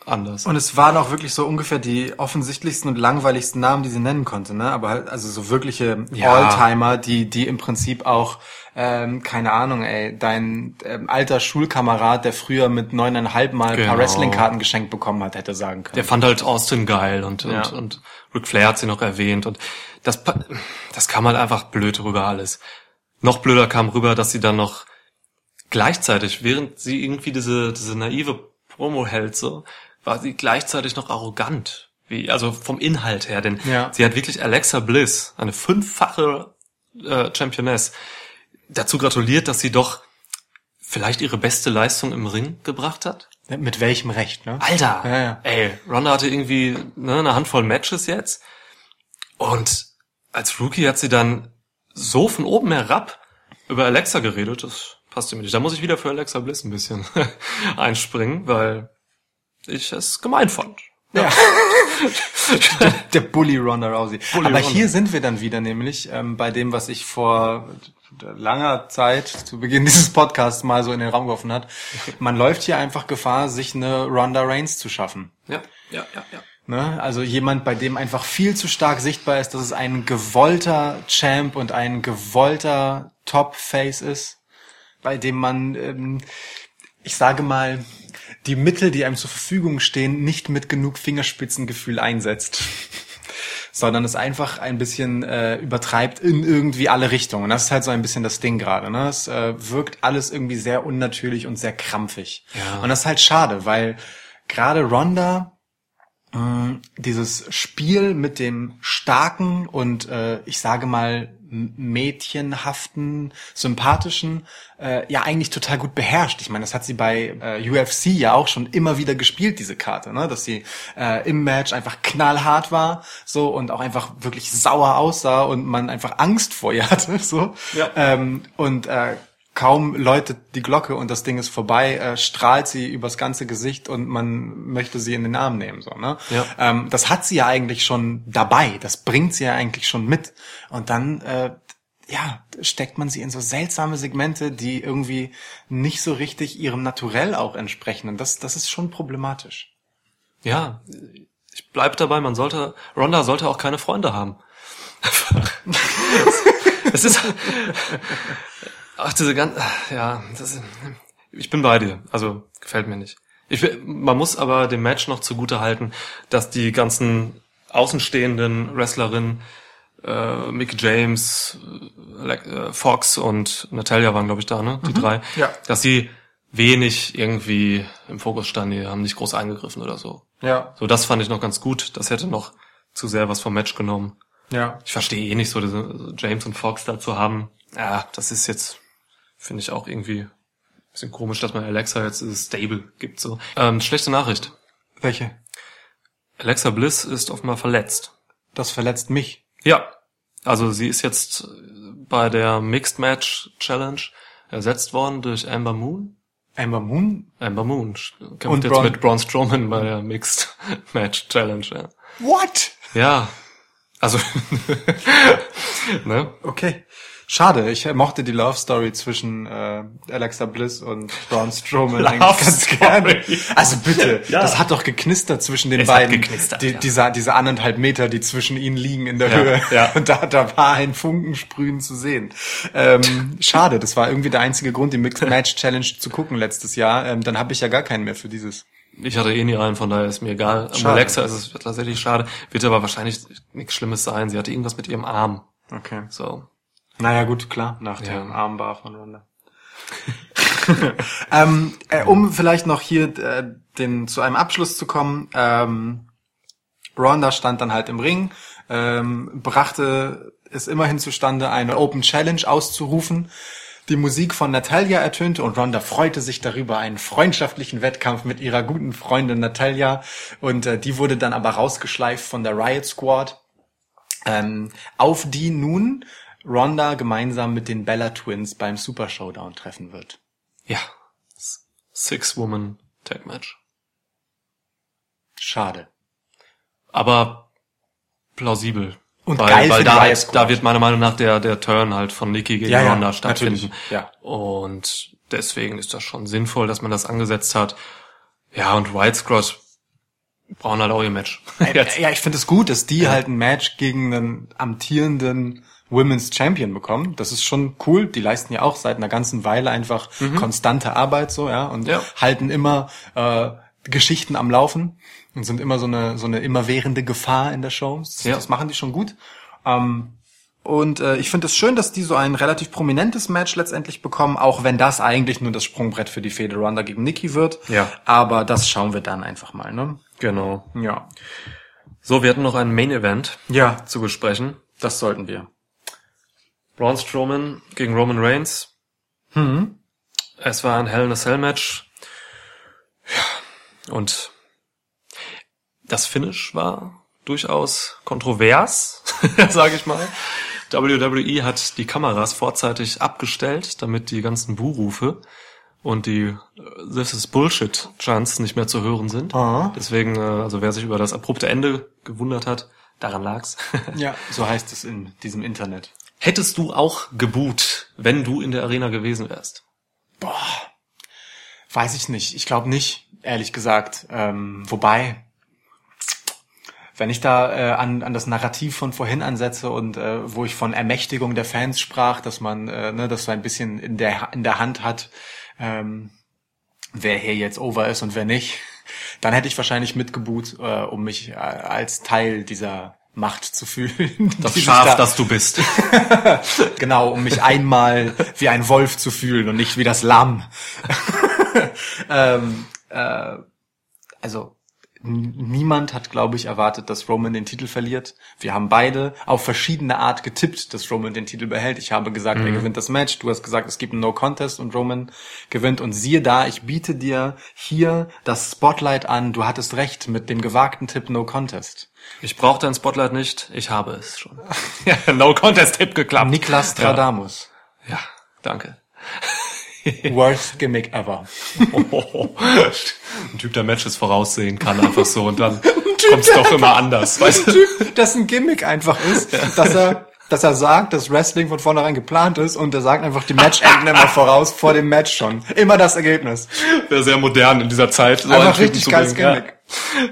anders. Und es waren auch wirklich so ungefähr die offensichtlichsten und langweiligsten Namen, die sie nennen konnte, ne? Aber halt, also so wirkliche Ja. Alltimer, die, die im Prinzip auch, ähm, keine Ahnung, ey, dein ähm, alter Schulkamerad, der früher mit neuneinhalb Mal ein paar Genau. Wrestlingkarten geschenkt bekommen hat, hätte sagen können. Der fand halt Austin geil und, Ja. und, und Ric Flair hat sie noch erwähnt und das, das kam halt einfach blöd rüber alles. Noch blöder kam rüber, dass sie dann noch gleichzeitig, während sie irgendwie diese, diese naive Promo hält, so, war sie gleichzeitig noch arrogant. Wie, also vom Inhalt her, denn Ja. sie hat wirklich Alexa Bliss, eine fünffache äh, Championess, dazu gratuliert, dass sie doch vielleicht ihre beste Leistung im Ring gebracht hat. Mit welchem Recht, ne? Alter, Ja, ja. ey, Ronda hatte irgendwie ne, eine Handvoll Matches jetzt und als Rookie hat sie dann so von oben herab über Alexa geredet, das passte mir nicht. Da muss ich wieder für Alexa Bliss ein bisschen einspringen, weil ich es gemein fand. Ja. Der Bully Ronda Rousey. Bully Aber Ronda. hier sind wir dann wieder nämlich ähm, bei dem, was ich vor langer Zeit zu Beginn dieses Podcasts mal so in den Raum geworfen hat. Man läuft hier einfach Gefahr, sich eine Ronda Reigns zu schaffen. Ja, ja, ja, ja. Ne? Also jemand, bei dem einfach viel zu stark sichtbar ist, dass es ein gewollter Champ und ein gewollter Top-Face ist, bei dem man, ähm, ich sage mal, die Mittel, die einem zur Verfügung stehen, nicht mit genug Fingerspitzengefühl einsetzt. sondern es einfach ein bisschen äh, übertreibt in irgendwie alle Richtungen. Und das ist halt so ein bisschen das Ding gerade. Ne? Es äh, wirkt alles irgendwie sehr unnatürlich und sehr krampfig. Ja. Und das ist halt schade, weil gerade Ronda mh, dieses Spiel mit dem starken und äh, ich sage mal mädchenhaften, sympathischen, äh, ja eigentlich total gut beherrscht. Ich meine, das hat sie bei äh, UFC ja auch schon immer wieder gespielt, diese Karte, ne? dass sie äh, im Match einfach knallhart war, so und auch einfach wirklich sauer aussah und man einfach Angst vor ihr hatte, so Ja. ähm, und äh, kaum läutet die Glocke und das Ding ist vorbei, äh, strahlt sie übers ganze Gesicht und man möchte sie in den Arm nehmen. So, ne? Ja. ähm, das hat sie ja eigentlich schon dabei, das bringt sie ja eigentlich schon mit. Und dann äh, ja, steckt man sie in so seltsame Segmente, die irgendwie nicht so richtig ihrem Naturell auch entsprechen. Und das, das ist schon problematisch. Ja, ich bleib dabei, man sollte, Ronda sollte auch keine Freunde haben. es ist, ach, diese ganze, ja, das ich bin bei dir, also gefällt mir nicht. Ich, man muss aber dem Match noch zugute halten, dass die ganzen außenstehenden Wrestlerinnen äh, Mick James, äh, äh, Fox und Natalia waren, glaube ich, da, ne? Die drei. Ja. Dass sie wenig irgendwie im Fokus standen, die haben nicht groß eingegriffen oder so. Ja, So, das fand ich noch ganz gut. Das hätte noch zu sehr was vom Match genommen. ja. Ich verstehe eh nicht so, diese James und Fox da zu haben. Ja, das ist jetzt, finde ich auch irgendwie ein bisschen komisch, dass man Alexa jetzt Stable gibt. So. Ähm, schlechte Nachricht. Welche? Alexa Bliss ist offenbar verletzt. Das verletzt mich. Ja, also sie ist jetzt bei der Mixed Match Challenge ersetzt worden durch Amber Moon. Amber Moon? Amber Moon kämpft Und jetzt Braun- mit Braun Strowman bei der Mixed Match Challenge. Ja, What? ja also ne? Okay. Schade, ich mochte die Love Story zwischen äh, Alexa Bliss und Braun Strowman eigentlich ganz Story. gerne. Also bitte, Ja. das hat doch geknistert zwischen den Es hat beiden. geknistert, die, ja. dieser, diese anderthalb Meter, die zwischen ihnen liegen in der Ja, Höhe. ja. Und da, da war ein Funkensprühen zu sehen. Ähm, schade, das war irgendwie der einzige Grund, die Mixed Match Challenge zu gucken letztes Jahr. Ähm, dann habe ich ja gar keinen mehr für dieses. Ich hatte eh nie einen, von daher ist mir egal. Schade. Alexa ist es tatsächlich schade. Wird aber wahrscheinlich nichts Schlimmes sein. Sie hatte irgendwas mit ihrem Arm. Okay. So. Naja, gut, klar, nach Ja. dem Armbar von Ronda. ähm, äh, um vielleicht noch hier äh, den zu einem Abschluss zu kommen, ähm, Ronda stand dann halt im Ring, ähm, brachte es immerhin zustande, eine Open Challenge auszurufen. Die Musik von Natalia ertönte und Ronda freute sich darüber, einen freundschaftlichen Wettkampf mit ihrer guten Freundin Natalia. Und äh, die wurde dann aber rausgeschleift von der Riot Squad ähm, auf die nun Ronda gemeinsam mit den Bella Twins beim Super Showdown treffen wird. Ja. Six-Woman Tag Match. Schade. Aber plausibel. Und weil, geil weil für da, halt, da wird meiner Meinung nach der, der Turn halt von Nikki gegen Ronda stattfinden. natürlich. Ja. Und deswegen ist das schon sinnvoll, dass man das angesetzt hat. Ja, und White Squad brauchen halt auch ihr Match. Ja, ich finde es gut, dass die halt ein Match gegen einen amtierenden Women's Champion bekommen. Das ist schon cool. Die leisten ja auch seit einer ganzen Weile einfach konstante Arbeit so, ja, und Mhm. Ja. halten immer äh, Geschichten am Laufen und sind immer so eine so eine immerwährende Gefahr in der Show. Das, Ja. das machen die schon gut. Ähm, und äh, ich finde es schön, dass die so ein relativ prominentes Match letztendlich bekommen, auch wenn das eigentlich nur das Sprungbrett für die Fehde Ronda gegen Nikki wird. Ja. Aber das schauen wir dann einfach mal, ne? Genau. Ja. So, wir hatten noch ein Main Event Ja, zu besprechen. das sollten wir. Braun Strowman gegen Roman Reigns. Mhm. Es war ein Hell in a Cell Match. Ja. Und das Finish war durchaus kontrovers, sage ich mal. WWE hat die Kameras vorzeitig abgestellt, damit die ganzen Buhrufe und die äh, This is Bullshit Chants nicht mehr zu hören sind. Aha. Deswegen, äh, also wer sich über das abrupte Ende gewundert hat, daran lag's. Ja, so heißt es in diesem Internet. Hättest du auch geboot, wenn du in der Arena gewesen wärst? Weiß ich nicht. Ich glaube nicht, ehrlich gesagt. Ähm, wobei, wenn ich da äh, an, an das Narrativ von vorhin ansetze und äh, wo ich von Ermächtigung der Fans sprach, dass man äh, ne, das so ein bisschen in der in der Hand hat, ähm, wer hier jetzt over ist und wer nicht, dann hätte ich wahrscheinlich mitgeboot, äh, um mich äh, als Teil dieser Macht zu fühlen. Das Schaf, da- das du bist. Genau, um mich einmal wie ein Wolf zu fühlen und nicht wie das Lamm. ähm, äh, also niemand hat, glaube ich, erwartet, dass Roman den Titel verliert. Wir haben beide auf verschiedene Art getippt, dass Roman den Titel behält. Ich habe gesagt, er gewinnt das Match. Du hast gesagt, es gibt einen No Contest und Roman gewinnt. Und siehe da, ich biete dir hier das Spotlight an. Du hattest recht mit dem gewagten Tipp No Contest. Ich brauche dein Spotlight nicht, ich habe es schon. ja, no Contest Tipp geklappt. Niklas Stradamus. Ja, danke. Worst Gimmick ever. Ein Typ, der Matches voraussehen kann, einfach so und dann kommt's doch immer anders, weißt du? Typ, dessen Gimmick einfach ist, dass er dass er sagt, dass Wrestling von vornherein geplant ist und er sagt einfach die Matchenden immer voraus vor dem Match schon. Immer das Ergebnis. Wäre sehr modern in dieser Zeit. So Einfach richtig geiles Gimmick. Ja.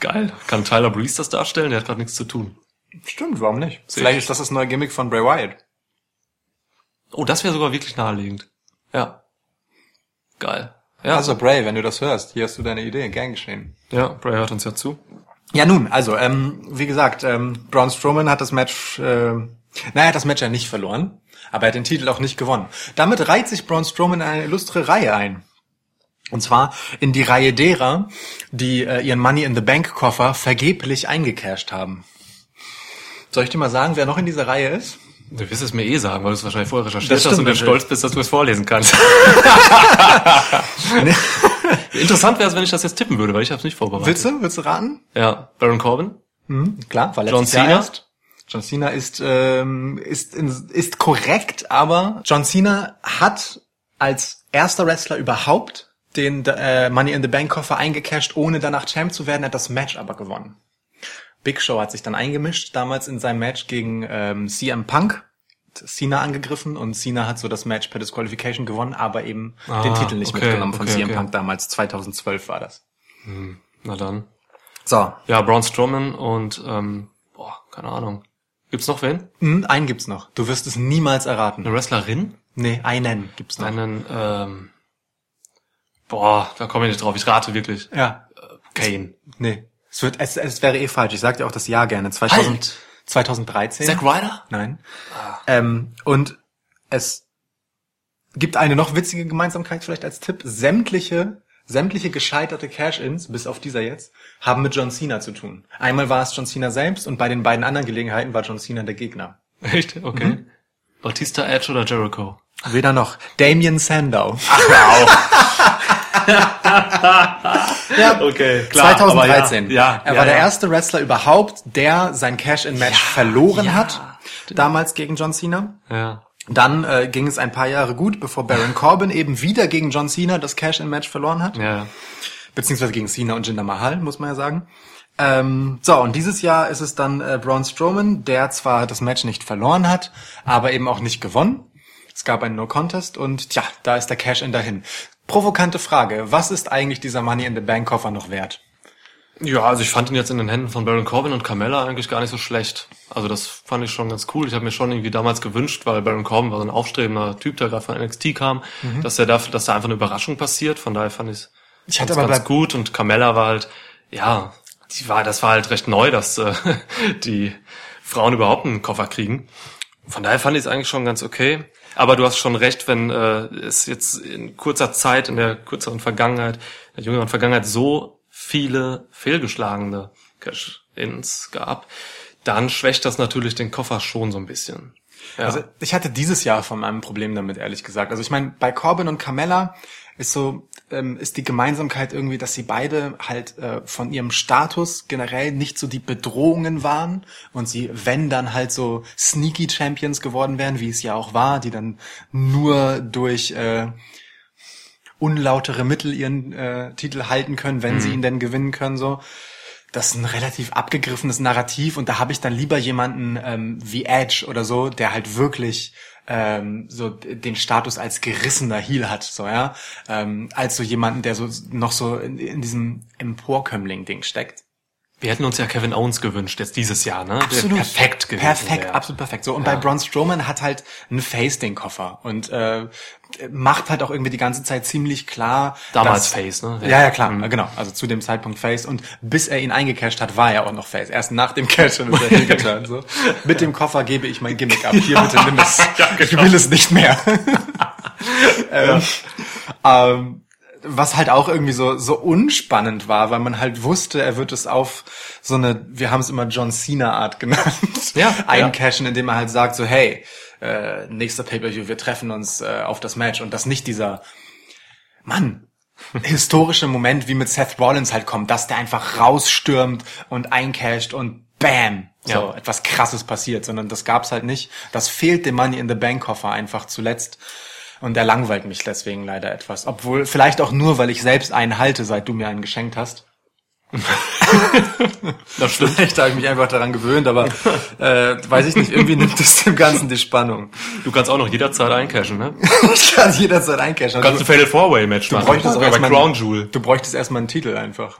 Geil. Kann Tyler Breeze das darstellen? Der hat gerade nichts zu tun. Stimmt, warum nicht? Vielleicht ist das das neue Gimmick von Bray Wyatt. Oh, das wäre sogar wirklich naheliegend. Ja. Geil. Ja, Also Bray, wenn du das hörst, hier hast du deine Idee, gern geschehen. ja, Bray hört uns ja zu. Ja, nun, also, ähm, wie gesagt, ähm, Braun Strowman hat das Match, äh, naja, er hat das Match ja nicht verloren, aber er hat den Titel auch nicht gewonnen. Damit reiht sich Braun Strowman in eine illustre Reihe ein. Und zwar in die Reihe derer, die äh, ihren Money in the Bank Koffer vergeblich eingecashed haben. Soll ich dir mal sagen, wer noch in dieser Reihe ist? Du wirst es mir eh sagen, weil du es wahrscheinlich vorher recherchiert Das hast und dann stolz bist, dass du es vorlesen kannst. Interessant wäre es, wenn ich das jetzt tippen würde, weil ich habe es nicht vorbereitet. Willst du? Willst du raten? Ja, Baron Corbin, Mhm, klar, weil John Cena? erst. John Cena ist, ähm, ist, ist korrekt, aber John Cena hat als erster Wrestler überhaupt den äh, Money in the Bank Koffer eingecashed, ohne danach Champ zu werden, hat das Match aber gewonnen. Big Show hat sich dann eingemischt, damals in seinem Match gegen ähm, CM Punk. Cena angegriffen und Cena hat so das Match per Disqualification gewonnen, aber eben Ah, den Titel nicht okay, mitgenommen von okay, CM okay. Punk damals, 2012 war das. na dann. So, Ja, Braun Strowman und, ähm, boah, keine Ahnung. Gibt's noch wen? hm, einen gibt's noch. Du wirst es niemals erraten. Eine Wrestlerin? Nee, einen gibt's noch. Einen, ähm, boah, da komme ich nicht drauf. Ich rate wirklich. Ja. Kane. Nee. Es wird, es, es wäre eh falsch. Ich sag dir auch das Jahr gerne. 2000, Halt! 2013. Zack Ryder? Nein. Ähm, und es gibt eine noch witzige Gemeinsamkeit vielleicht als Tipp. Sämtliche, sämtliche gescheiterte Cash-Ins, bis auf dieser jetzt, haben mit John Cena zu tun. Einmal war es John Cena selbst und bei den beiden anderen Gelegenheiten war John Cena der Gegner. Echt? Okay. Mhm. Batista Edge oder Jericho? Weder noch. Damien Sandow. ja, Okay, 2013. aber ja, ja, er ja, war der ja. erste Wrestler überhaupt, der sein Cash-in-Match verloren hat. Damals gegen John Cena. Ja. Dann äh, ging es ein paar Jahre gut, bevor Baron Corbin eben wieder gegen John Cena das Cash-in-Match verloren hat. Ja. Beziehungsweise gegen Cena und Jinder Mahal, muss man ja sagen. Ähm, so, und dieses Jahr ist es dann äh, Braun Strowman, der zwar das Match nicht verloren hat, aber eben auch nicht gewonnen. Es gab einen No-Contest und tja, da ist der Cash-In dahin. Provokante Frage, was ist eigentlich dieser Money in the Bank Koffer noch wert? Ja, also ich fand ihn jetzt in den Händen von Baron Corbin und Carmella eigentlich gar nicht so schlecht. Also das fand ich schon ganz cool. Ich habe mir schon irgendwie damals gewünscht, weil Baron Corbin war so ein aufstrebender Typ, der gerade von NXT kam, dass er da, dass da einfach eine Überraschung passiert. Von daher fand ich Ich hatte ganz aber bei, gut und Carmella war halt, ja, die war, das war halt recht neu, dass äh, die Frauen überhaupt einen Koffer kriegen. Von daher fand ich es eigentlich schon ganz okay. Aber du hast schon recht, wenn äh, es jetzt in kurzer Zeit, in der kürzeren Vergangenheit, in der jüngeren Vergangenheit so viele fehlgeschlagene Cash-Ins gab, dann schwächt das natürlich den Koffer schon so ein bisschen. Ja. Also ich hatte dieses Jahr von meinem Problem damit, ehrlich gesagt. Also ich meine, bei Corbin und Carmella ist so, ähm, ist die Gemeinsamkeit irgendwie, dass sie beide halt äh, von ihrem Status generell nicht so die Bedrohungen waren und sie, wenn dann halt so sneaky Champions geworden wären, wie es ja auch war, die dann nur durch äh, unlautere Mittel ihren äh, Titel halten können, wenn sie ihn denn gewinnen können, so. Das ist ein relativ abgegriffenes Narrativ und da habe ich dann lieber jemanden ähm, wie Edge oder so, der halt wirklich ähm, so den Status als gerissener Heel hat, so ja, ähm, als so jemanden, der so noch so in, in diesem Emporkömmling-Ding steckt. Wir hätten uns ja Kevin Owens gewünscht, jetzt dieses Jahr, ne? Der Perfekt gewesen. Perfekt, wär. absolut perfekt. So und bei Braun Strowman hat halt ein Face den Koffer und äh, macht halt auch irgendwie die ganze Zeit ziemlich klar. Damals Face, ne? Ja, ja, klar, genau. Also zu dem Zeitpunkt Face und bis er ihn eingecasht hat, war er auch noch Face. Erst nach dem Cash ist er Heel geturnt, so. Mit dem Koffer gebe ich mein Gimmick ab. Hier bitte nimm es. Ich genau. will es nicht mehr. ähm, ähm, was halt auch irgendwie so so unspannend war, weil man halt wusste, er wird es auf so eine, wir haben es immer John Cena Art genannt, Ja, eincashen, indem er halt sagt so, hey, äh, nächster Pay-per-View, wir treffen uns äh, auf das Match und das nicht dieser Mann, historische Moment, wie mit Seth Rollins halt kommt, dass der einfach rausstürmt und eincasht und bam, so Ja. etwas krasses passiert, sondern das gab's halt nicht. Das fehlt dem Money in the Bank Koffer einfach zuletzt. Und er langweilt mich deswegen leider etwas. Obwohl, vielleicht auch nur, weil ich selbst einen halte, seit du mir einen geschenkt hast. Das stimmt. Vielleicht habe ich mich einfach daran gewöhnt, aber äh, weiß ich nicht, irgendwie nimmt es dem Ganzen die Spannung. Du kannst auch noch jederzeit eincashen, ne? Ich kann jederzeit eincashen. Du kannst ein Fatal Four-Way-Match machen. bräuchtest auch Sogar bei erstmal- Crown Jewel. Du bräuchtest erstmal einen Titel einfach.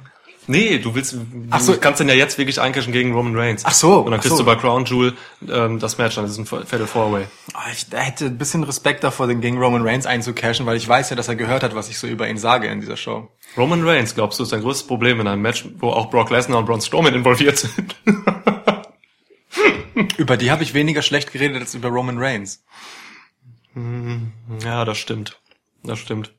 Nee, du willst, Ach du so. kannst den ja jetzt wirklich eincashen gegen Roman Reigns. Ach so, Und dann kriegst so. du bei Crown Jewel ähm, das Match, dann ist es ein Fatal Four Way. Ah, Ich hätte ein bisschen Respekt davor, den gegen Roman Reigns einzucashen, weil ich weiß ja, dass er gehört hat, was ich so über ihn sage in dieser Show. Roman Reigns, glaubst du, ist dein größtes Problem in einem Match, wo auch Brock Lesnar und Braun Strowman involviert sind? Über die habe ich weniger schlecht geredet als über Roman Reigns. ja, das stimmt. Das stimmt.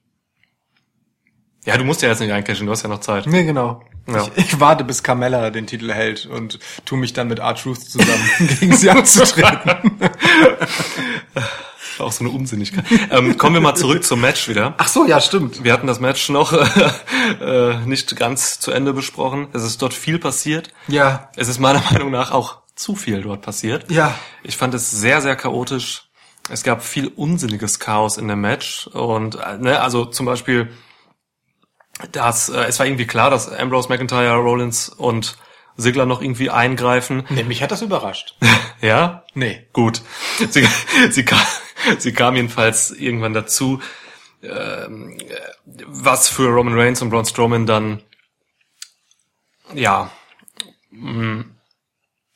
Ja, du musst ja jetzt nicht eincashen, du hast ja noch Zeit. Nee, genau. Ja. Ich, ich warte, bis Carmella den Titel hält und tu mich dann mit R-Truth zusammen, gegen sie anzutreten. Auch so eine Unsinnigkeit. ähm, kommen wir mal zurück zum Match wieder. Ach so, ja, stimmt. Wir hatten das Match noch äh, nicht ganz zu Ende besprochen. Es ist dort viel passiert. Ja, Es ist meiner Meinung nach auch zu viel dort passiert. Ja. Ich fand es sehr, sehr chaotisch. Es gab viel unsinniges Chaos in dem Match. Und äh, ne, also zum Beispiel, dass äh, es war irgendwie klar, dass Ambrose McIntyre, Rollins und Sigler noch irgendwie eingreifen. nee, mich hat das überrascht. Ja? Nee. Gut. Sie, sie, kam, sie kam jedenfalls irgendwann dazu, ähm, äh, was für Roman Reigns und Braun Strowman dann, ja, mh,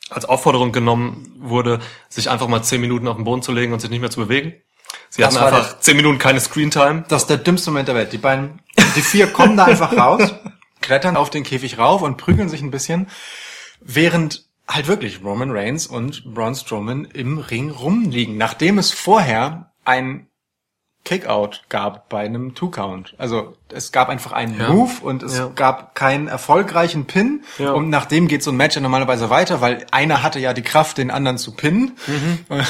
als Aufforderung genommen wurde, sich einfach mal zehn Minuten auf den Boden zu legen und sich nicht mehr zu bewegen. Sie Das hatten einfach zehn Minuten keine Screentime. Das ist der dümmste Moment der Welt. Die beiden, die vier kommen da einfach raus, klettern auf den Käfig rauf und prügeln sich ein bisschen, während halt wirklich Roman Reigns und Braun Strowman im Ring rumliegen, nachdem es vorher ein Kickout gab bei einem Two-Count. Also es gab einfach einen Ja. Move und es Ja. gab keinen erfolgreichen Pin. Ja. Und nachdem geht so ein Match ja normalerweise weiter, weil einer hatte ja die Kraft, den anderen zu pinnen. Mhm.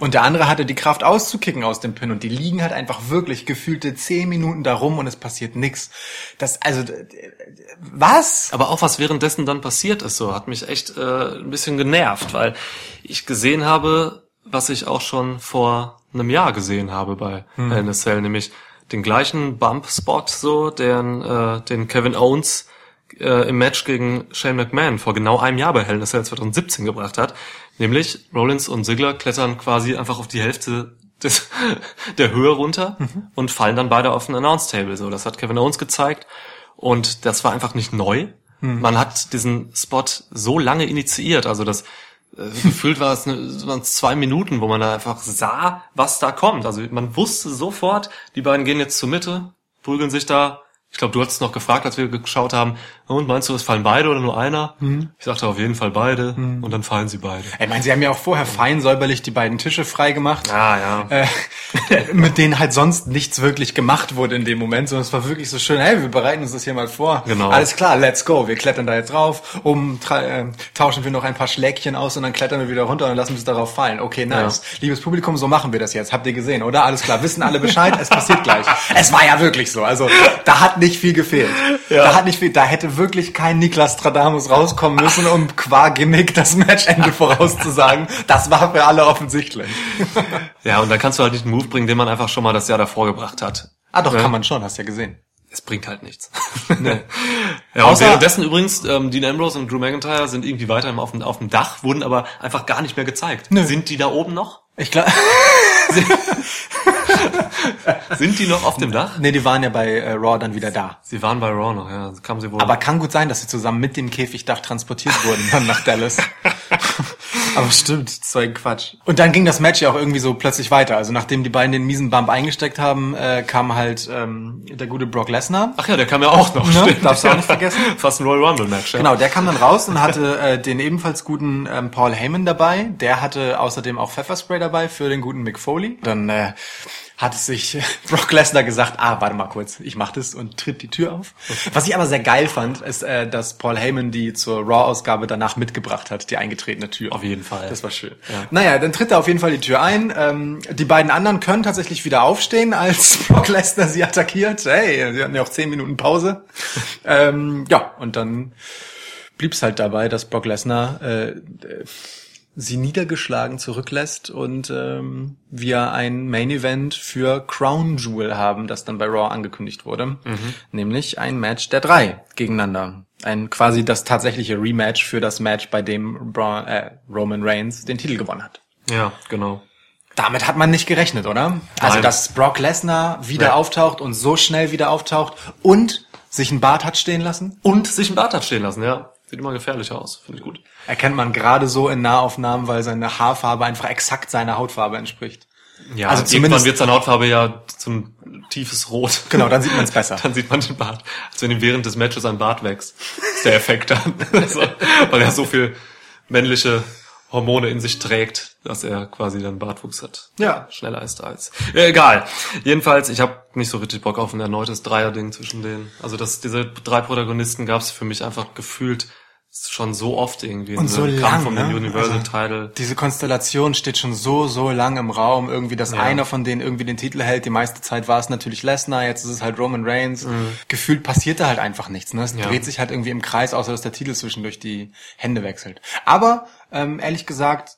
Und der andere hatte die Kraft auszukicken aus dem Pin. Und die liegen halt einfach wirklich gefühlte zehn Minuten da rum und es passiert nix. Das, also, was? Aber auch was währenddessen dann passiert ist, so hat mich echt äh, ein bisschen genervt, weil ich gesehen habe, was ich auch schon vor einem Jahr gesehen habe bei Hm. Hell in a Cell, nämlich den gleichen Bump-Spot, so, den, äh, den Kevin Owens äh, im Match gegen Shane McMahon vor genau einem Jahr bei Hell in a Cell 2017 gebracht hat. Nämlich Rollins und Ziggler klettern quasi einfach auf die Hälfte des, der Höhe runter Mhm. und fallen dann beide auf ein Announce-Table. So, das hat Kevin Owens gezeigt. Und das war einfach nicht neu. Mhm. Man hat diesen Spot so lange initiiert, also das äh, gefühlt war es, eine, es waren zwei Minuten, wo man da einfach sah, was da kommt. Also man wusste sofort, die beiden gehen jetzt zur Mitte, prügeln sich da. Ich glaube, du hattest noch gefragt, als wir geschaut haben, und meinst du, es fallen beide oder nur einer? Mhm. Ich sagte auf jeden Fall beide und dann fallen sie beide. Ich meine, sie haben ja auch vorher fein säuberlich die beiden Tische frei gemacht. Ah, ja. Äh, mit denen halt sonst nichts wirklich gemacht wurde in dem Moment, sondern es war wirklich so schön, hey, wir bereiten uns das hier mal vor. Genau. Alles klar, let's go. Wir klettern da jetzt rauf, um äh, tauschen wir noch ein paar Schlägchen aus und dann klettern wir wieder runter und lassen uns darauf fallen. Okay, nice. Liebes Publikum, so machen wir das jetzt. Habt ihr gesehen, oder? Alles klar, wissen alle Bescheid, es passiert gleich. Es war ja wirklich so. Also da hat nicht viel gefehlt. Da hat nicht viel, da hätte wirklich kein Niklas Stradamus rauskommen müssen, um qua Gimmick das Matchende vorauszusagen. Das war für alle offensichtlich. Ja, und dann kannst du halt nicht einen Move bringen, den man einfach schon mal das Jahr davor gebracht hat. Ah, doch, Ja. kann man schon, hast ja gesehen. Es bringt halt nichts. ja, und Außer- währenddessen übrigens, ähm, Dean Ambrose und Drew McIntyre sind irgendwie weiterhin auf dem, auf dem Dach, wurden aber einfach gar nicht mehr gezeigt. Nö. Sind die da oben noch? Ich glaube, Sind die noch auf dem Dach? nee, die waren ja bei äh, Raw dann wieder da. Sie waren bei Raw noch, ja. Kamen sie wohl. Aber kann gut sein, dass sie zusammen mit dem Käfigdach transportiert wurden dann nach Dallas. Aber stimmt, das war ein Quatsch. Und dann ging das Match ja auch irgendwie so plötzlich weiter. Also nachdem die beiden den miesen Bump eingesteckt haben, äh, kam halt ähm, der gute Brock Lesnar. Ach ja, der kam ja auch noch. Ne? stimmt. Darfst du auch nicht vergessen. Fast ein Royal Rumble Match, ja. Genau, der kam dann raus und hatte äh, den ebenfalls guten ähm, Paul Heyman dabei. Der hatte außerdem auch Pfefferspray dabei für den guten Mick Foley. Dann äh, hat es sich Brock Lesnar gesagt, ah, warte mal kurz, ich mach das und tritt die Tür auf. Was ich aber sehr geil fand, ist, äh, dass Paul Heyman die zur Raw-Ausgabe danach mitgebracht hat, die eingetretene Tür. Auf jeden Fall. Das war schön. Naja, dann tritt er auf jeden Fall die Tür ein. Ähm, die beiden anderen können tatsächlich wieder aufstehen, als Brock Lesnar sie attackiert. Hey, sie hatten ja auch zehn Minuten Pause. ähm, ja, und dann blieb's halt dabei, dass Brock Lesnar äh, äh, sie niedergeschlagen zurücklässt und ähm, wir ein Main Event für Crown Jewel haben, das dann bei Raw angekündigt wurde, nämlich ein Match der drei gegeneinander. Ein quasi das tatsächliche Rematch für das Match, bei dem Bra äh, Roman Reigns den Titel gewonnen hat. Ja, genau. Damit hat man nicht gerechnet, oder? Also, Nein. dass Brock Lesnar wieder Ja. auftaucht und so schnell wieder auftaucht und sich ein Bart hat stehen lassen. Und sich ein Bart hat stehen lassen, ja. Sieht immer gefährlicher aus, finde ich gut. Erkennt man gerade so in Nahaufnahmen, weil seine Haarfarbe einfach exakt seiner Hautfarbe entspricht. Ja, Also also zumindest- irgendwann wird seine Hautfarbe ja zum tiefes Rot. Genau, dann sieht man es besser. Dann sieht man den Bart. Als wenn ihm während des Matches ein Bart wächst. ist der Effekt dann. so, weil er so viel männliche Hormone in sich trägt, dass er quasi dann Bartwuchs hat. Ja. Schneller ist als. Äh, egal. Jedenfalls, ich habe nicht so richtig Bock auf ein erneutes Dreierding zwischen denen. Also das, diese drei Protagonisten gab es für mich einfach gefühlt schon so oft irgendwie. Und so Diese lang, Kampf um den ne? Universal Also- Title. Diese Konstellation steht schon so, so lang im Raum. Irgendwie, dass Ja. einer von denen irgendwie den Titel hält. Die meiste Zeit war es natürlich Lesnar, jetzt ist es halt Roman Reigns. Gefühlt passiert da halt einfach nichts. Ne? Es Mhm. Ja. dreht sich halt irgendwie im Kreis, außer dass der Titel zwischendurch die Hände wechselt. Aber ähm, ehrlich gesagt,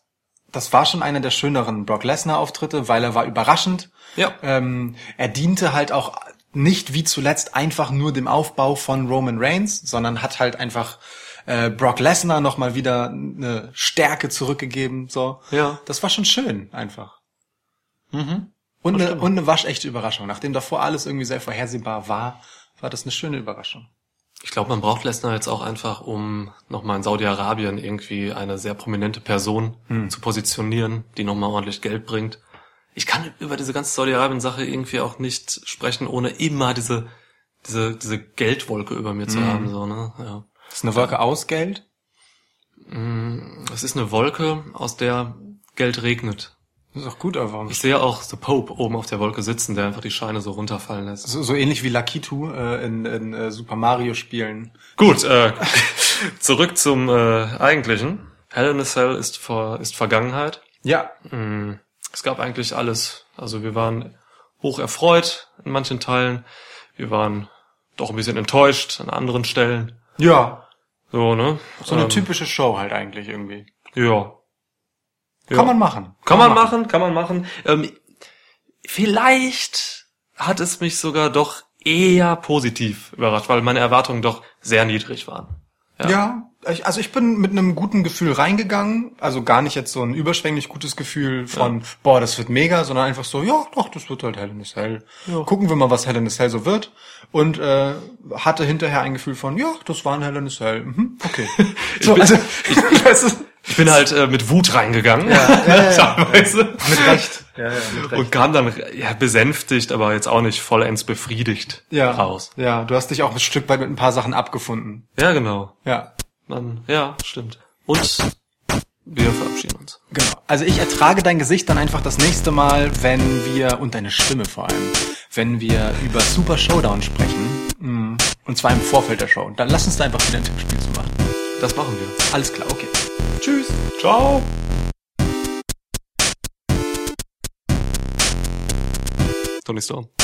das war schon einer der schöneren Brock Lesnar-Auftritte, weil er war überraschend. Ja. Ähm, er diente halt auch nicht wie zuletzt einfach nur dem Aufbau von Roman Reigns, sondern hat halt einfach äh, Brock Lesnar noch mal wieder eine Stärke zurückgegeben. So, Ja. das war schon schön einfach. Und, eine, und eine waschechte Überraschung. Nachdem davor alles irgendwie sehr vorhersehbar war, war das eine schöne Überraschung. Ich glaube, man braucht Lesnar jetzt auch einfach, um nochmal in Saudi-Arabien irgendwie eine sehr prominente Person Hm. zu positionieren, die nochmal ordentlich Geld bringt. Ich kann über diese ganze Saudi-Arabien-Sache irgendwie auch nicht sprechen, ohne immer diese, diese, diese Geldwolke über mir Hm. zu haben, so, ne, ja. Das ist eine Wolke aus Geld. Es ist eine Wolke, aus der Geld regnet. Das ist auch gut, aber warum? Ich sehe auch The Pope oben auf der Wolke sitzen, der einfach die Scheine so runterfallen lässt. So, so ähnlich wie Lakitu äh, in, in äh, Super Mario Spielen. Gut, äh, zurück zum äh, eigentlichen. Hell in a Cell ist, vor, ist Vergangenheit. Ja, Es gab eigentlich alles. Also wir waren hoch erfreut in manchen Teilen. Wir waren doch ein bisschen enttäuscht an anderen Stellen. Ja, So, ne? so eine Ähm, typische Show halt eigentlich irgendwie. Ja. Ja. Kann man machen. Kann man machen, kann man machen. Ähm, vielleicht hat es mich sogar doch eher positiv überrascht, weil meine Erwartungen doch sehr niedrig waren. Ja, ich, also ich bin mit einem guten Gefühl reingegangen, also gar nicht jetzt so ein überschwänglich gutes Gefühl von, boah, das wird mega, sondern einfach so, ja, doch, das wird halt Hell in a Cell. Gucken wir mal, was Hell in a Cell so wird. Und äh, hatte hinterher ein Gefühl von, ja, das war ein Hell in a Cell. Mhm, okay. so, bin- also, weißt du, Ich bin halt äh, mit Wut reingegangen, teilweise. mit Recht. Ja, ja, mit Und kam dann ja, besänftigt, aber jetzt auch nicht vollends befriedigt Ja, raus. ja, du hast dich auch ein Stück weit mit ein paar Sachen abgefunden. Ja, genau. Ja. Dann, ja, stimmt. Und wir verabschieden uns. Genau. Also ich ertrage dein Gesicht dann einfach das nächste Mal, wenn wir, und deine Stimme vor allem, wenn wir über Super Showdown sprechen. Mm, Und zwar im Vorfeld der Show. Dann lass uns da einfach wieder ein Tippspiel zu machen. Das machen wir. Alles klar, okay. Tschüss. Ciao. Tony Storm.